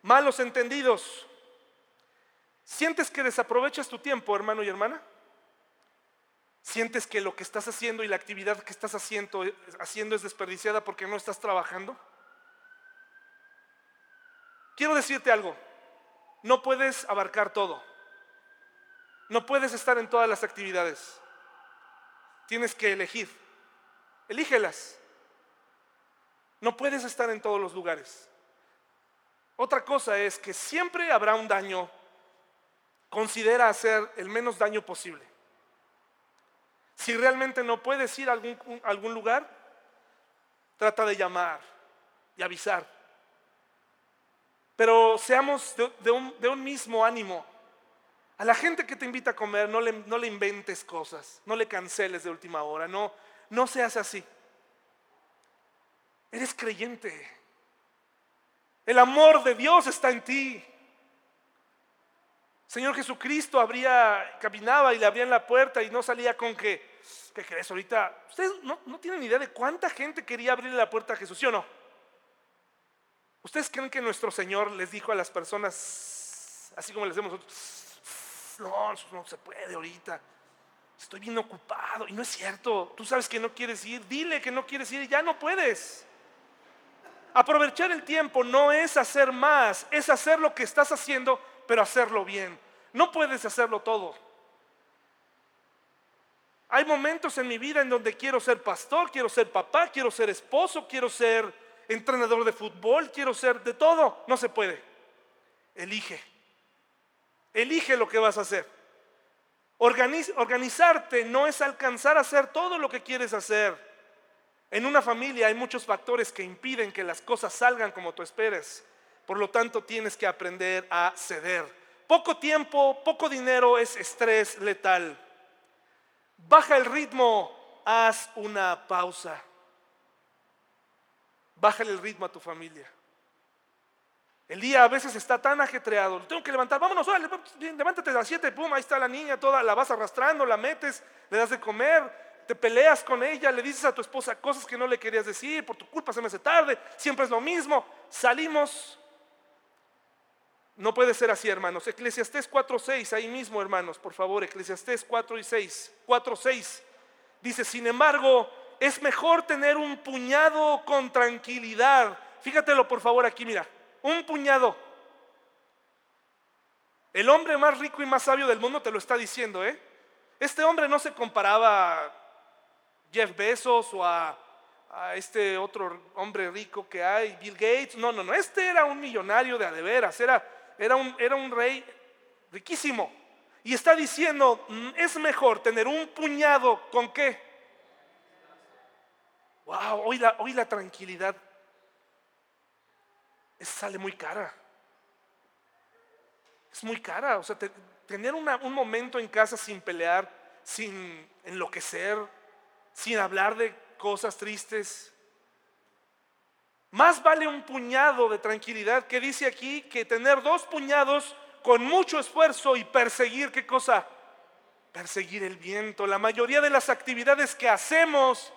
malos entendidos. ¿Sientes que desaprovechas tu tiempo, hermano y hermana? ¿Sientes que lo que estás haciendo y la actividad que estás haciendo, haciendo es desperdiciada porque no estás trabajando? Quiero decirte algo, no puedes abarcar todo, no puedes estar en todas las actividades, tienes que elegir, elígelas, no puedes estar en todos los lugares. Otra cosa es que siempre habrá un daño, considera hacer el menos daño posible. Si realmente no puedes ir a algún, lugar, trata de llamar y avisar pero seamos de, un, mismo ánimo. A la gente que te invita a comer, no le, no le inventes cosas, no le canceles de última hora, no, no seas así. Eres creyente. El amor de Dios está en ti. Señor Jesucristo abría, caminaba y le abrían la puerta y no salía con que, ¿qué crees ahorita? Ustedes no, no tienen idea de cuánta gente quería abrirle la puerta a Jesús, ¿sí o no? ¿Ustedes creen que nuestro Señor les dijo a las personas, así como les decimos nosotros, no, no se puede ahorita, estoy bien ocupado? Y no es cierto, tú sabes que no quieres ir, dile que no quieres ir y ya no puedes. Aprovechar el tiempo no es hacer más, es hacer lo que estás haciendo, pero hacerlo bien. No puedes hacerlo todo. Hay momentos en mi vida en donde quiero ser pastor, quiero ser papá, quiero ser esposo, quiero ser entrenador de fútbol, quiero ser de todo. No se puede. Elige. Elige lo que vas a hacer. organizarte no es alcanzar a hacer todo lo que quieres hacer. En una familia hay muchos factores que impiden que las cosas salgan como tú esperes. Por lo tanto, tienes que aprender a ceder. Poco tiempo, poco dinero es estrés letal. Baja el ritmo, haz una pausa. Bájale el ritmo a tu familia. El día a veces está tan ajetreado, tengo que levantar, vámonos, levántate a las 7, pum, ahí está la niña toda, la vas arrastrando, la metes, le das de comer, te peleas con ella, le dices a tu esposa cosas que no le querías decir, por tu culpa se me hace tarde, siempre es lo mismo, salimos. No puede ser así, hermanos. Eclesiastés 4.6, ahí mismo, hermanos, por favor, Eclesiastés 4 y 6, 4.6. Dice, sin embargo, es mejor tener un puñado con tranquilidad. Fíjatelo por favor aquí, mira, un puñado. El hombre más rico y más sabio del mundo te lo está diciendo, ¿eh? Este hombre no se comparaba a Jeff Bezos o a, este otro hombre rico que hay, Bill Gates. No, no, no. Este era un millonario de adeveras, era, era, un, era un rey riquísimo. Y está diciendo, mm, es mejor tener un puñado con qué? wow, hoy la, hoy la tranquilidad sale muy cara. Es muy cara. O sea, tener un momento en casa sin pelear, sin enloquecer, sin hablar de cosas tristes. Más vale un puñado de tranquilidad que dice aquí que tener dos puñados con mucho esfuerzo y perseguir qué cosa? Perseguir el viento. La mayoría de las actividades que hacemos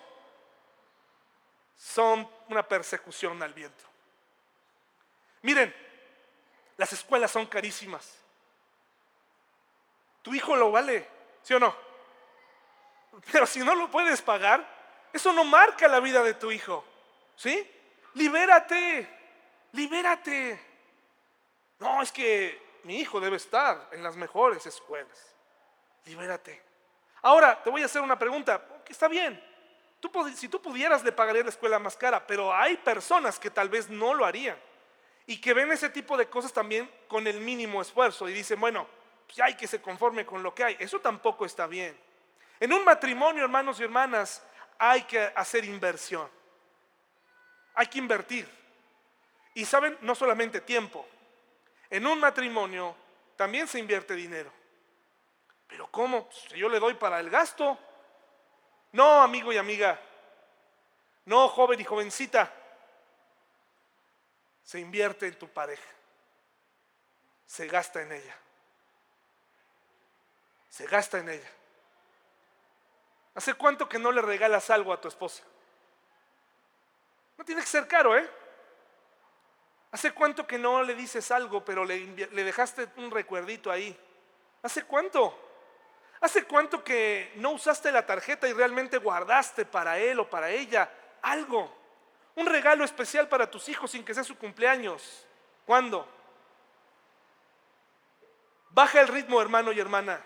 son una persecución al viento. Miren, las escuelas son carísimas. Tu hijo lo vale, ¿sí o no? Pero si no lo puedes pagar, eso no marca la vida de tu hijo. ¿Sí? Libérate, libérate. No, es que mi hijo debe estar en las mejores escuelas. Libérate. Ahora, te voy a hacer una pregunta. Está bien, si tú pudieras, le pagarías la escuela más cara, pero hay personas que tal vez no lo harían y que ven ese tipo de cosas también con el mínimo esfuerzo y dicen, bueno, pues hay que se conforme con lo que hay. Eso tampoco está bien. En un matrimonio, hermanos y hermanas, hay que hacer inversión. Hay que invertir. Y saben, no solamente tiempo. En un matrimonio también se invierte dinero. Pero ¿cómo? Si yo le doy para el gasto. No, amigo y amiga. No, joven y jovencita. Se invierte en tu pareja. Se gasta en ella. Se gasta en ella. ¿Hace cuánto que no le regalas algo a tu esposa? No tiene que ser caro, ¿eh? ¿Hace cuánto que no le dices algo, pero le, dejaste un recuerdito ahí? ¿Hace cuánto? ¿Hace cuánto que no usaste la tarjeta y realmente guardaste para él o para ella algo? Un regalo especial para tus hijos sin que sea su cumpleaños. ¿Cuándo? Baja el ritmo, hermano y hermana.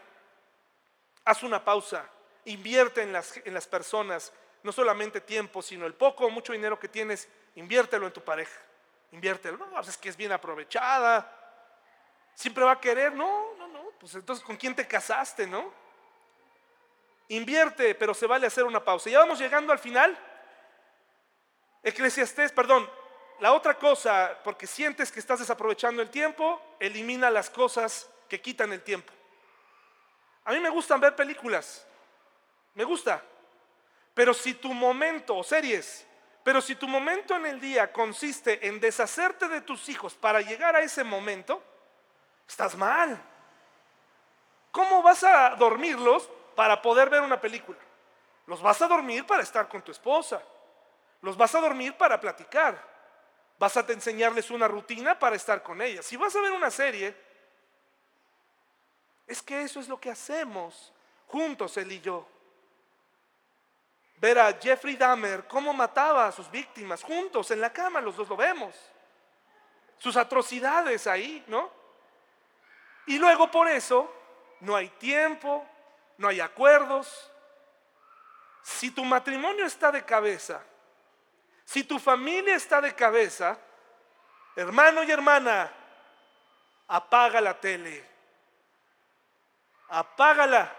Haz una pausa. Invierte en las, en las personas. No solamente tiempo, sino el poco o mucho dinero que tienes, inviértelo en tu pareja. Inviértelo. No, pues es que es bien aprovechada. Siempre va a querer. No, no, no. Pues entonces, ¿con quién te casaste, no? Invierte, pero se vale hacer una pausa. Ya vamos llegando al final. Eclesiastés, perdón, la otra cosa, porque sientes que estás desaprovechando el tiempo, elimina las cosas que quitan el tiempo. A mí me gustan ver películas, me gusta, pero si tu momento, series, pero si tu momento en el día consiste en deshacerte de tus hijos para llegar a ese momento, estás mal. ¿Cómo vas a dormirlos para poder ver una película. Los vas a dormir para estar con tu esposa. Los vas a dormir para platicar. Vas a enseñarles una rutina para estar con ella. Si vas a ver una serie, es que eso es lo que hacemos juntos, él y yo. Ver a Jeffrey Dahmer cómo mataba a sus víctimas juntos en la cama, los dos lo vemos. Sus atrocidades ahí, ¿no? Y luego por eso no hay tiempo, no hay acuerdos. Si tu matrimonio está de cabeza, si tu familia está de cabeza, hermano y hermana, apaga la tele. Apágala.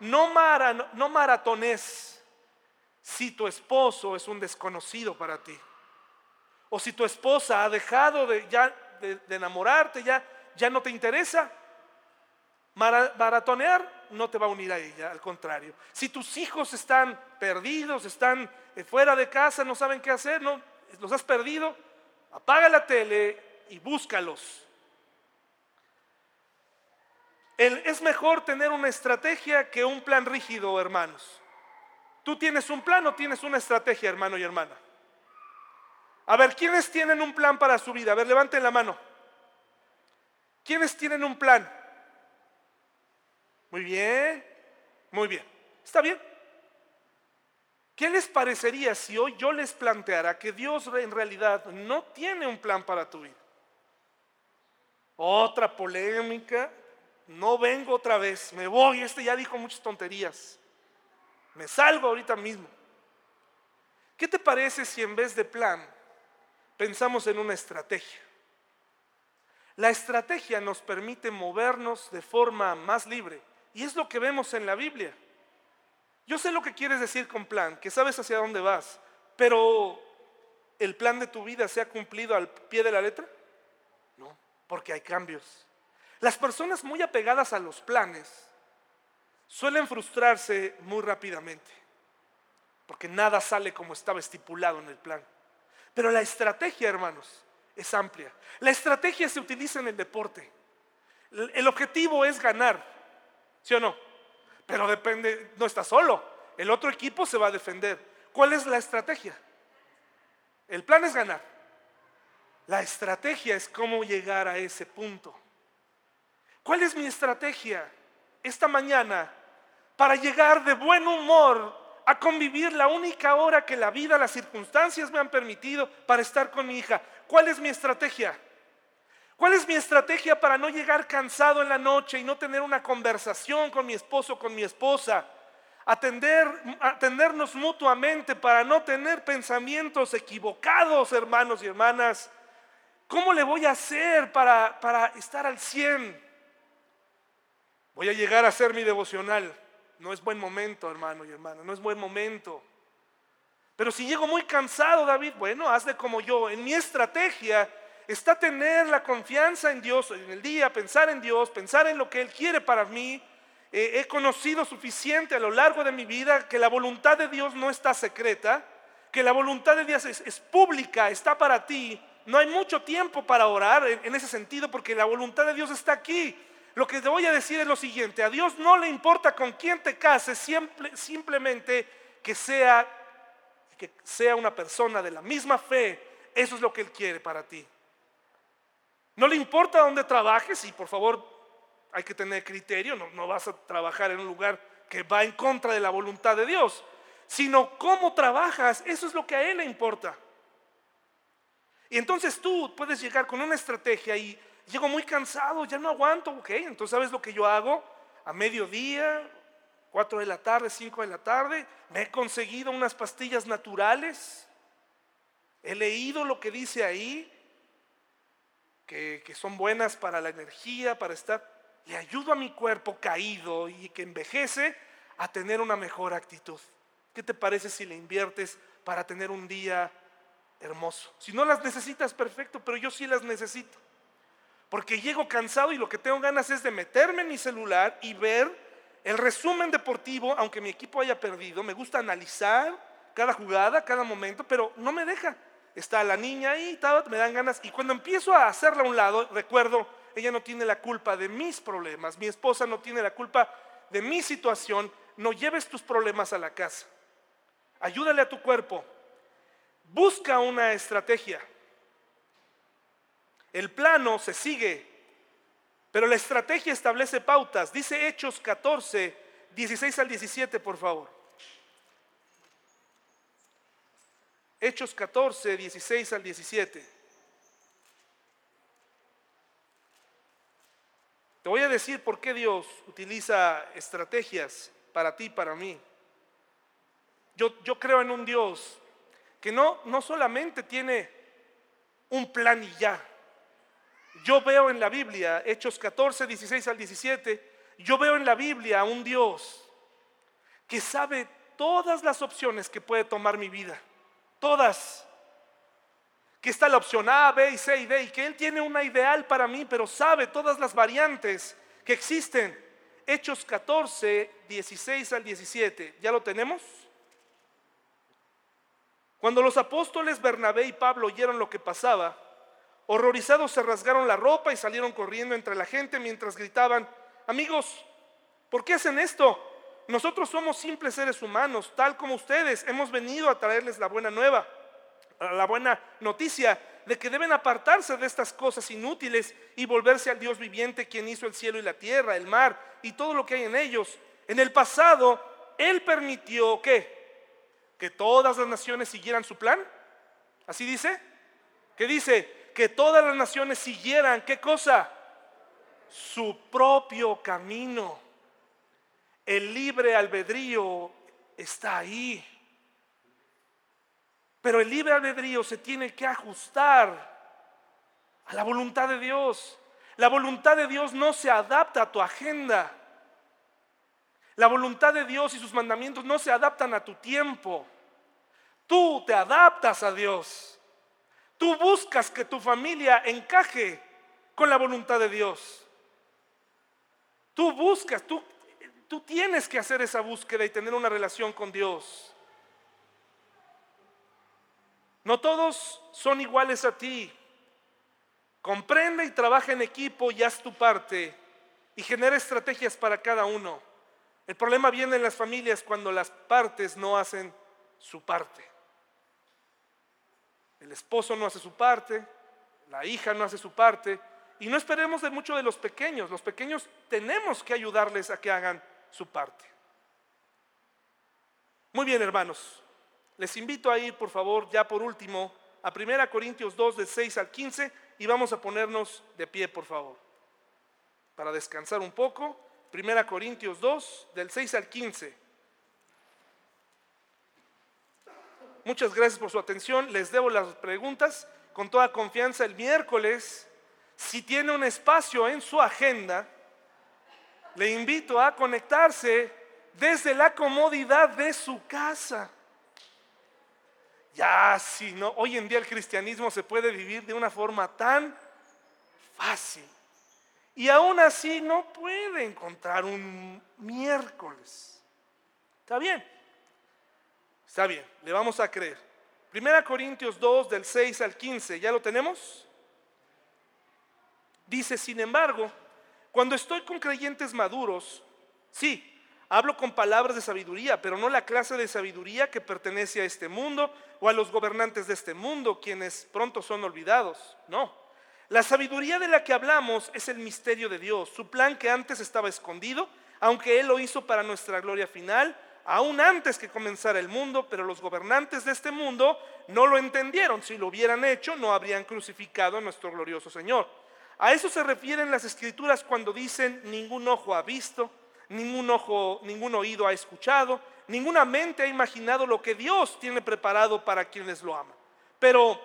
No, mara, no maratones si tu esposo es un desconocido para ti. O si tu esposa ha dejado de, ya, de, enamorarte, ya, ya no te interesa. Maratonear no te va a unir a ella, al contrario. Si tus hijos están perdidos, están eh, fuera de casa, no saben qué hacer, no, los has perdido, apaga la tele y búscalos. es mejor tener una estrategia que un plan rígido, hermanos. Tú tienes un plan o tienes una estrategia, hermano y hermana. A ver, ¿quiénes tienen un plan para su vida? A ver, levanten la mano. ¿Quiénes tienen un plan? Muy bien, muy bien. ¿Está bien? ¿Qué les parecería si hoy yo les planteara que Dios en realidad no tiene un plan para tu vida? Otra polémica, no vengo otra vez, me voy, este ya dijo muchas tonterías, me salgo ahorita mismo. ¿Qué te parece si en vez de plan pensamos en una estrategia? La estrategia nos permite movernos de forma más libre y es lo que vemos en la Biblia. Yo sé lo que quieres decir con plan, que sabes hacia dónde vas, pero ¿el plan de tu vida se ha cumplido al pie de la letra? No, porque hay cambios. Las personas muy apegadas a los planes suelen frustrarse muy rápidamente, porque nada sale como estaba estipulado en el plan. Pero la estrategia, hermanos, es amplia. La estrategia se utiliza en el deporte. El objetivo es ganar. ¿Sí o no? Pero depende, no está solo. El otro equipo se va a defender. ¿Cuál es la estrategia? El plan es ganar. La estrategia es cómo llegar a ese punto. ¿Cuál es mi estrategia esta mañana para llegar de buen humor a convivir la única hora que la vida, las circunstancias me han permitido para estar con mi hija? ¿Cuál es mi estrategia? ¿Cuál es mi estrategia para no llegar cansado en la noche y no tener una conversación con mi esposo, con mi esposa? Atender, atendernos mutuamente para no tener pensamientos equivocados, hermanos y hermanas. ¿Cómo le voy a hacer para, para estar al 100? Voy a llegar a hacer mi devocional. No es buen momento, hermano y hermana, no es buen momento. Pero si llego muy cansado, David, bueno, hazle como yo. En mi estrategia está tener la confianza en Dios en el día, pensar en Dios, pensar en lo que Él quiere para mí. Eh, he conocido suficiente a lo largo de mi vida que la voluntad de Dios no está secreta, que la voluntad de Dios es, pública, está para ti. No hay mucho tiempo para orar en ese sentido porque la voluntad de Dios está aquí. Lo que te voy a decir es lo siguiente, a Dios no le importa con quién te cases, simplemente que sea, que sea una persona de la misma fe, eso es lo que Él quiere para ti. No le importa dónde trabajes y por favor hay que tener criterio, no, no vas a trabajar en un lugar que va en contra de la voluntad de Dios, sino cómo trabajas, eso es lo que a Él le importa. Y entonces tú puedes llegar con una estrategia y llego muy cansado, ya no aguanto, ok, entonces ¿sabes lo que yo hago? A mediodía, 4 de la tarde, 5 de la tarde, me he conseguido unas pastillas naturales, he leído lo que dice ahí, que, que son buenas para la energía, para estar, le ayudo a mi cuerpo caído y que envejece a tener una mejor actitud. ¿Qué te parece si le inviertes para tener un día hermoso? Si no las necesitas, perfecto, pero yo sí las necesito. Porque llego cansado y lo que tengo ganas es de meterme en mi celular y ver el resumen deportivo, aunque mi equipo haya perdido. Me gusta analizar cada jugada, cada momento, pero no me deja. Está la niña ahí, me dan ganas. Y cuando empiezo a hacerla a un lado, recuerdo, ella no tiene la culpa de mis problemas, mi esposa no tiene la culpa de mi situación. No lleves tus problemas a la casa. Ayúdale a tu cuerpo. Busca una estrategia. El plano se sigue, pero la estrategia establece pautas. Dice Hechos 14, 16 al 17, por favor. Hechos 14, 16 al 17. Te voy a decir por qué Dios utiliza estrategias para ti y para mí. Yo, yo creo en un Dios que no, no solamente tiene un plan y ya, yo veo en la Biblia, Hechos 14, 16 al 17, yo veo en la Biblia a un Dios que sabe todas las opciones que puede tomar mi vida. Todas. Que está la opción A, B y C y D y que Él tiene una ideal para mí, pero sabe todas las variantes que existen. Hechos 14, 16 al 17. ¿Ya lo tenemos? Cuando los apóstoles Bernabé y Pablo oyeron lo que pasaba, Horrorizados se rasgaron la ropa y salieron corriendo entre la gente mientras gritaban, amigos, ¿por qué hacen esto? Nosotros somos simples seres humanos, tal como ustedes. Hemos venido a traerles la buena nueva, la buena noticia de que deben apartarse de estas cosas inútiles y volverse al Dios viviente quien hizo el cielo y la tierra, el mar y todo lo que hay en ellos. En el pasado, Él permitió que que todas las naciones siguieran su plan. Así dice. Que dice, que todas las naciones siguieran, ¿qué cosa? Su propio camino. El libre albedrío está ahí. Pero el libre albedrío se tiene que ajustar a la voluntad de Dios. La voluntad de Dios no se adapta a tu agenda. La voluntad de Dios y sus mandamientos no se adaptan a tu tiempo. Tú te adaptas a Dios. Tú buscas que tu familia encaje con la voluntad de Dios. Tú buscas, tú, tú tienes que hacer esa búsqueda y tener una relación con Dios. No todos son iguales a ti. Comprende y trabaja en equipo y haz tu parte y genera estrategias para cada uno. El problema viene en las familias cuando las partes no hacen su parte. El esposo no hace su parte, la hija no hace su parte. Y no esperemos de mucho de los pequeños. Los pequeños tenemos que ayudarles a que hagan su parte. Muy bien, hermanos. Les invito a ir, por favor, ya por último, a 1 Corintios 2, del 6 al 15, y vamos a ponernos de pie, por favor, para descansar un poco. 1 Corintios 2, del 6 al 15. Muchas gracias por su atención. Les debo las preguntas con toda confianza el miércoles. Si tiene un espacio en su agenda, le invito a conectarse desde la comodidad de su casa. Ya, si no, hoy en día el cristianismo se puede vivir de una forma tan fácil. Y aún así no puede encontrar un miércoles. ¿Está bien? Está bien, le vamos a creer. Primera Corintios 2 del 6 al 15, ¿ya lo tenemos? Dice, sin embargo, cuando estoy con creyentes maduros, sí, hablo con palabras de sabiduría, pero no la clase de sabiduría que pertenece a este mundo o a los gobernantes de este mundo, quienes pronto son olvidados. No. La sabiduría de la que hablamos es el misterio de Dios, su plan que antes estaba escondido, aunque Él lo hizo para nuestra gloria final, aún antes que comenzara el mundo, pero los gobernantes de este mundo no lo entendieron. Si lo hubieran hecho, no habrían crucificado a nuestro glorioso Señor. A eso se refieren las escrituras cuando dicen ningún ojo ha visto, ningún ojo, ningún oído ha escuchado, ninguna mente ha imaginado lo que Dios tiene preparado para quienes lo aman. Pero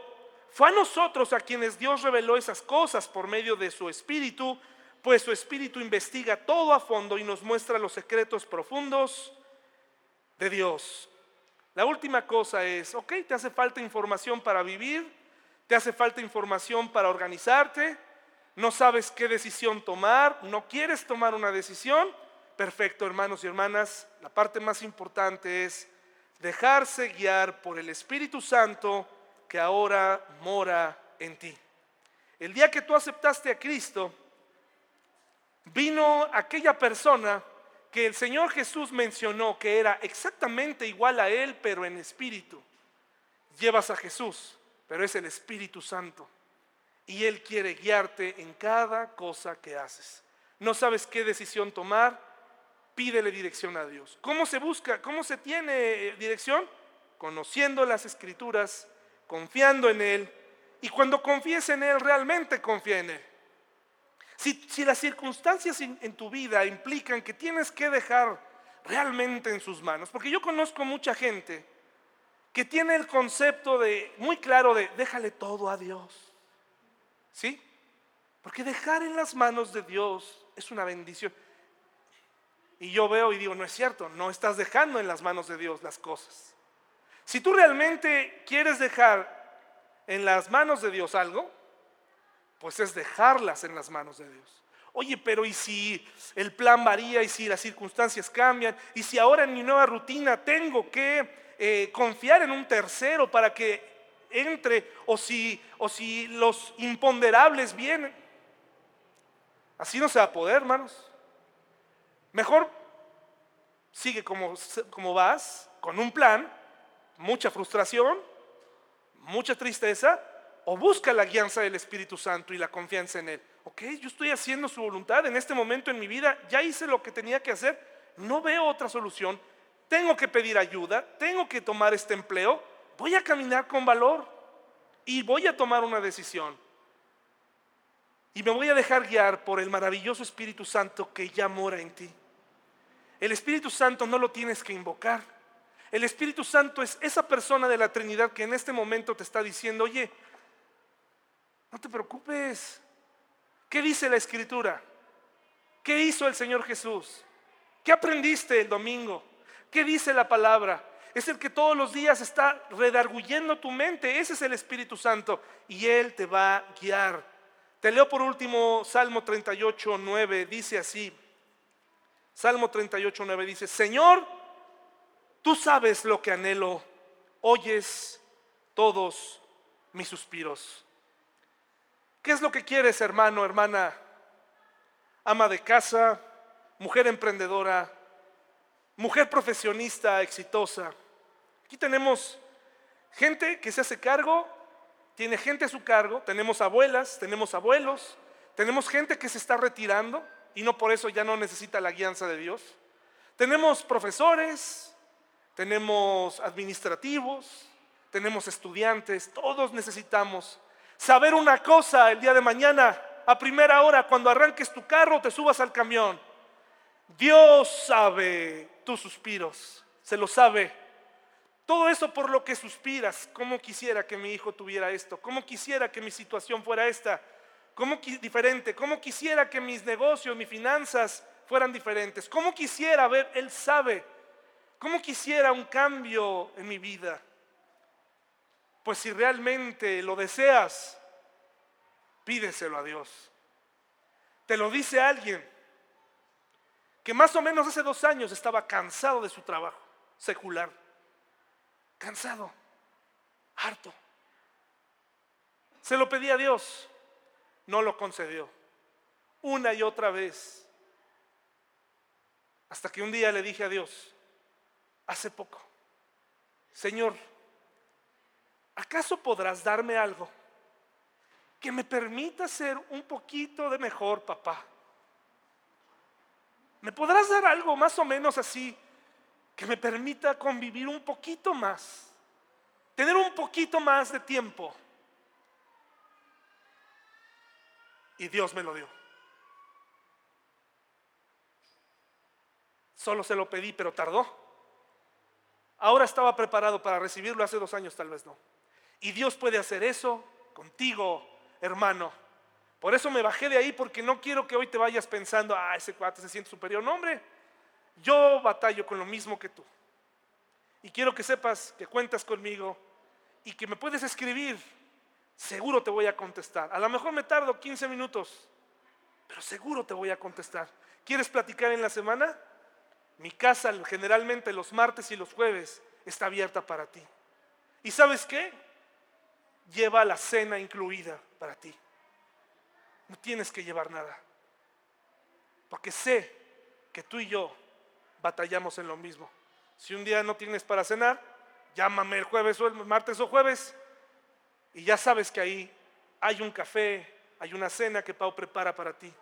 fue a nosotros a quienes Dios reveló esas cosas por medio de su espíritu, pues su espíritu investiga todo a fondo y nos muestra los secretos profundos de Dios. La última cosa es, ok, te hace falta información para vivir, te hace falta información para organizarte, no sabes qué decisión tomar, no quieres tomar una decisión. Perfecto, hermanos y hermanas, la parte más importante es dejarse guiar por el Espíritu Santo que ahora mora en ti. El día que tú aceptaste a Cristo, vino aquella persona que el Señor Jesús mencionó que era exactamente igual a Él, pero en espíritu. Llevas a Jesús, pero es el Espíritu Santo. Y Él quiere guiarte en cada cosa que haces. No sabes qué decisión tomar, pídele dirección a Dios. ¿Cómo se busca? ¿Cómo se tiene dirección? Conociendo las escrituras, confiando en Él. Y cuando confíes en Él, realmente confía en Él. Si, las circunstancias en, tu vida implican que tienes que dejar realmente en sus manos, porque yo conozco mucha gente que tiene el concepto de muy claro de déjale todo a Dios. ¿Sí? Porque dejar en las manos de Dios es una bendición. Y yo veo y digo, no es cierto, no estás dejando en las manos de Dios las cosas. Si tú realmente quieres dejar en las manos de Dios algo, pues es dejarlas en las manos de Dios. Oye, pero ¿y si el plan varía y si las circunstancias cambian? ¿Y si ahora en mi nueva rutina tengo que eh, confiar en un tercero para que entre o si, o si los imponderables vienen? Así no se va a poder, hermanos. Mejor sigue como, como vas, con un plan, mucha frustración, mucha tristeza, o busca la guianza del Espíritu Santo y la confianza en Él. Ok, yo estoy haciendo su voluntad en este momento en mi vida, ya hice lo que tenía que hacer, no veo otra solución, tengo que pedir ayuda, tengo que tomar este empleo, voy a caminar con valor y voy a tomar una decisión. Y me voy a dejar guiar por el maravilloso Espíritu Santo que ya mora en ti. El Espíritu Santo no lo tienes que invocar. El Espíritu Santo es esa persona de la Trinidad que en este momento te está diciendo, oye, no te preocupes. ¿Qué dice la escritura? ¿Qué hizo el Señor Jesús? ¿Qué aprendiste el domingo? ¿Qué dice la palabra? Es el que todos los días está redarguyendo tu mente. Ese es el Espíritu Santo y Él te va a guiar. Te leo por último Salmo 38, 9. Dice así. Salmo 38, 9 dice, Señor, tú sabes lo que anhelo, oyes todos mis suspiros. ¿Qué es lo que quieres, hermano, hermana? Ama de casa, mujer emprendedora, mujer profesionista exitosa. Aquí tenemos gente que se hace cargo, tiene gente a su cargo, tenemos abuelas, tenemos abuelos, tenemos gente que se está retirando y no por eso ya no necesita la guianza de Dios. Tenemos profesores, tenemos administrativos, tenemos estudiantes, todos necesitamos saber una cosa el día de mañana, a primera hora, cuando arranques tu carro, te subas al camión. Dios sabe tus suspiros, se lo sabe. Todo eso por lo que suspiras, cómo quisiera que mi hijo tuviera esto, cómo quisiera que mi situación fuera esta, cómo diferente, cómo quisiera que mis negocios, mis finanzas fueran diferentes. ¿Cómo quisiera ver? Él sabe. ¿Cómo quisiera un cambio en mi vida? Pues si realmente lo deseas, pídeselo a Dios. Te lo dice alguien que más o menos hace dos años estaba cansado de su trabajo secular. Cansado, harto. Se lo pedí a Dios, no lo concedió. Una y otra vez. Hasta que un día le dije a Dios, hace poco, Señor, ¿acaso podrás darme algo que me permita ser un poquito de mejor papá? ¿Me podrás dar algo más o menos así que me permita convivir un poquito más? Tener un poquito más de tiempo. Y Dios me lo dio. Solo se lo pedí, pero tardó. Ahora estaba preparado para recibirlo, hace dos años tal vez no. Y Dios puede hacer eso contigo, hermano. Por eso me bajé de ahí porque no quiero que hoy te vayas pensando, ah, ese cuate se siente superior. No, hombre, yo batallo con lo mismo que tú. Y quiero que sepas que cuentas conmigo y que me puedes escribir. Seguro te voy a contestar. A lo mejor me tardo 15 minutos, pero seguro te voy a contestar. ¿Quieres platicar en la semana? Mi casa generalmente los martes y los jueves está abierta para ti. ¿Y sabes qué? Lleva la cena incluida para ti. No tienes que llevar nada. Porque sé que tú y yo batallamos en lo mismo. Si un día no tienes para cenar, llámame el jueves o el martes o jueves y ya sabes que ahí hay un café, hay una cena que Pau prepara para ti.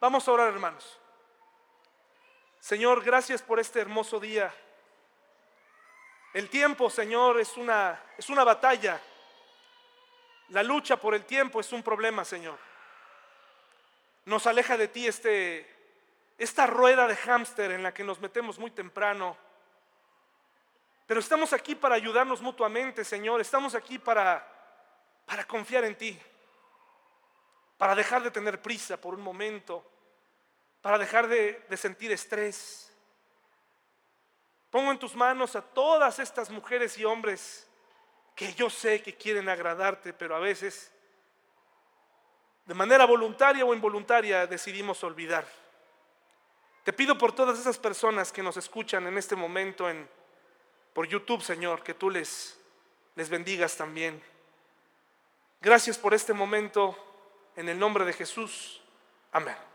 Vamos a orar, hermanos. Señor, gracias por este hermoso día. El tiempo, Señor, es una, es una batalla. La lucha por el tiempo es un problema, Señor. Nos aleja de ti este, esta rueda de hámster en la que nos metemos muy temprano. Pero estamos aquí para ayudarnos mutuamente, Señor. Estamos aquí para, para confiar en ti. Para dejar de tener prisa por un momento para dejar de, sentir estrés. Pongo en tus manos a todas estas mujeres y hombres que yo sé que quieren agradarte, pero a veces de manera voluntaria o involuntaria decidimos olvidar. Te pido por todas esas personas que nos escuchan en este momento en, por YouTube, Señor, que tú les, les bendigas también. Gracias por este momento, en el nombre de Jesús. Amén.